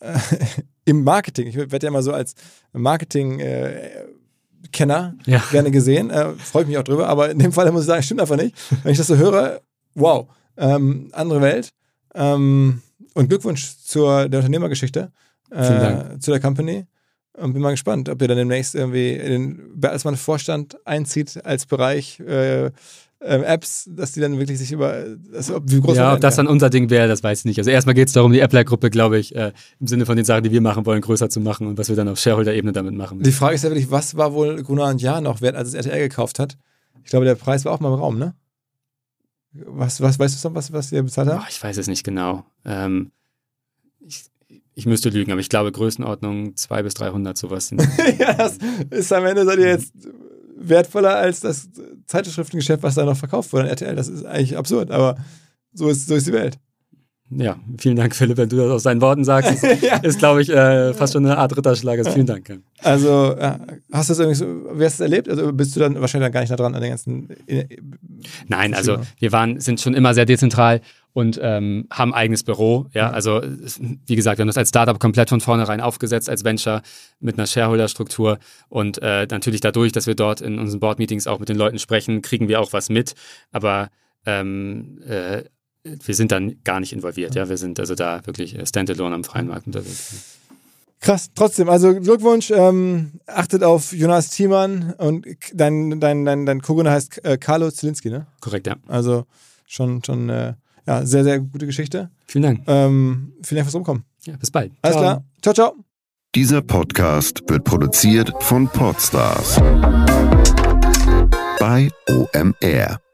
äh, im Marketing. Ich werde ja immer so als Marketing-Kenner äh, ja. gerne gesehen. Äh, Freue ich mich auch drüber, aber in dem Fall muss ich sagen, stimmt einfach nicht. Wenn ich das so höre, wow, ähm, andere Welt. Ähm, und Glückwunsch zur der Unternehmergeschichte, äh, zu der Company. Und bin mal gespannt, ob ihr dann demnächst irgendwie in den Bertelsmann Vorstand einzieht als Bereich äh, ähm, Apps, dass die dann wirklich sich über, also, wie groß Ja, ob das dann unser Ding wäre, das weiß ich nicht. Also erstmal geht es darum, die Appler-Gruppe, glaube ich, äh, im Sinne von den Sachen, die wir machen wollen, größer zu machen und was wir dann auf Shareholder-Ebene damit machen. Die Frage ist ja wirklich, was war wohl Gunnar und Jahr noch wert, als es RTL gekauft hat? Ich glaube, der Preis war auch mal im Raum, ne? Was, was weißt du noch, was, was ihr bezahlt habt? Oh, ich weiß es nicht genau. Ähm, ich, ich müsste lügen, aber ich glaube Größenordnung 200 bis 300 sowas. ja, das ist am Ende seid ihr jetzt wertvoller als das Zeitschriftengeschäft, was da noch verkauft wurde an RTL. Das ist eigentlich absurd, aber so ist, so ist die Welt. Ja, vielen Dank, Philipp, wenn du das aus deinen Worten sagst. ja. Ist, glaube ich, äh, fast schon eine Art Ritterschlag. Also vielen Dank. Also, hast du das irgendwie so, wie hast du das erlebt? Also bist du dann wahrscheinlich dann gar nicht nah dran an den ganzen. Äh, Nein, also wir waren, sind schon immer sehr dezentral und ähm, haben ein eigenes Büro. Ja, also wie gesagt, wir haben das als Startup komplett von vornherein aufgesetzt, als Venture mit einer Shareholder-Struktur und äh, natürlich dadurch, dass wir dort in unseren Board-Meetings auch mit den Leuten sprechen, kriegen wir auch was mit. Aber ähm, äh, wir sind dann gar nicht involviert. Ja, wir sind also da wirklich standalone am freien Markt unterwegs. Krass, trotzdem, also Glückwunsch, ähm, achtet auf Jonas Thiemann und dein, dein, dein, dein Co-Gründer heißt äh, Carlo Zielinski, ne? Korrekt, ja. Also schon, schon äh, ja, sehr, sehr gute Geschichte. Vielen Dank. Ähm, vielen Dank fürs Rumkommen. Ja, bis bald. Alles ciao. klar. Ciao, ciao. Dieser Podcast wird produziert von Podstars bei OMR.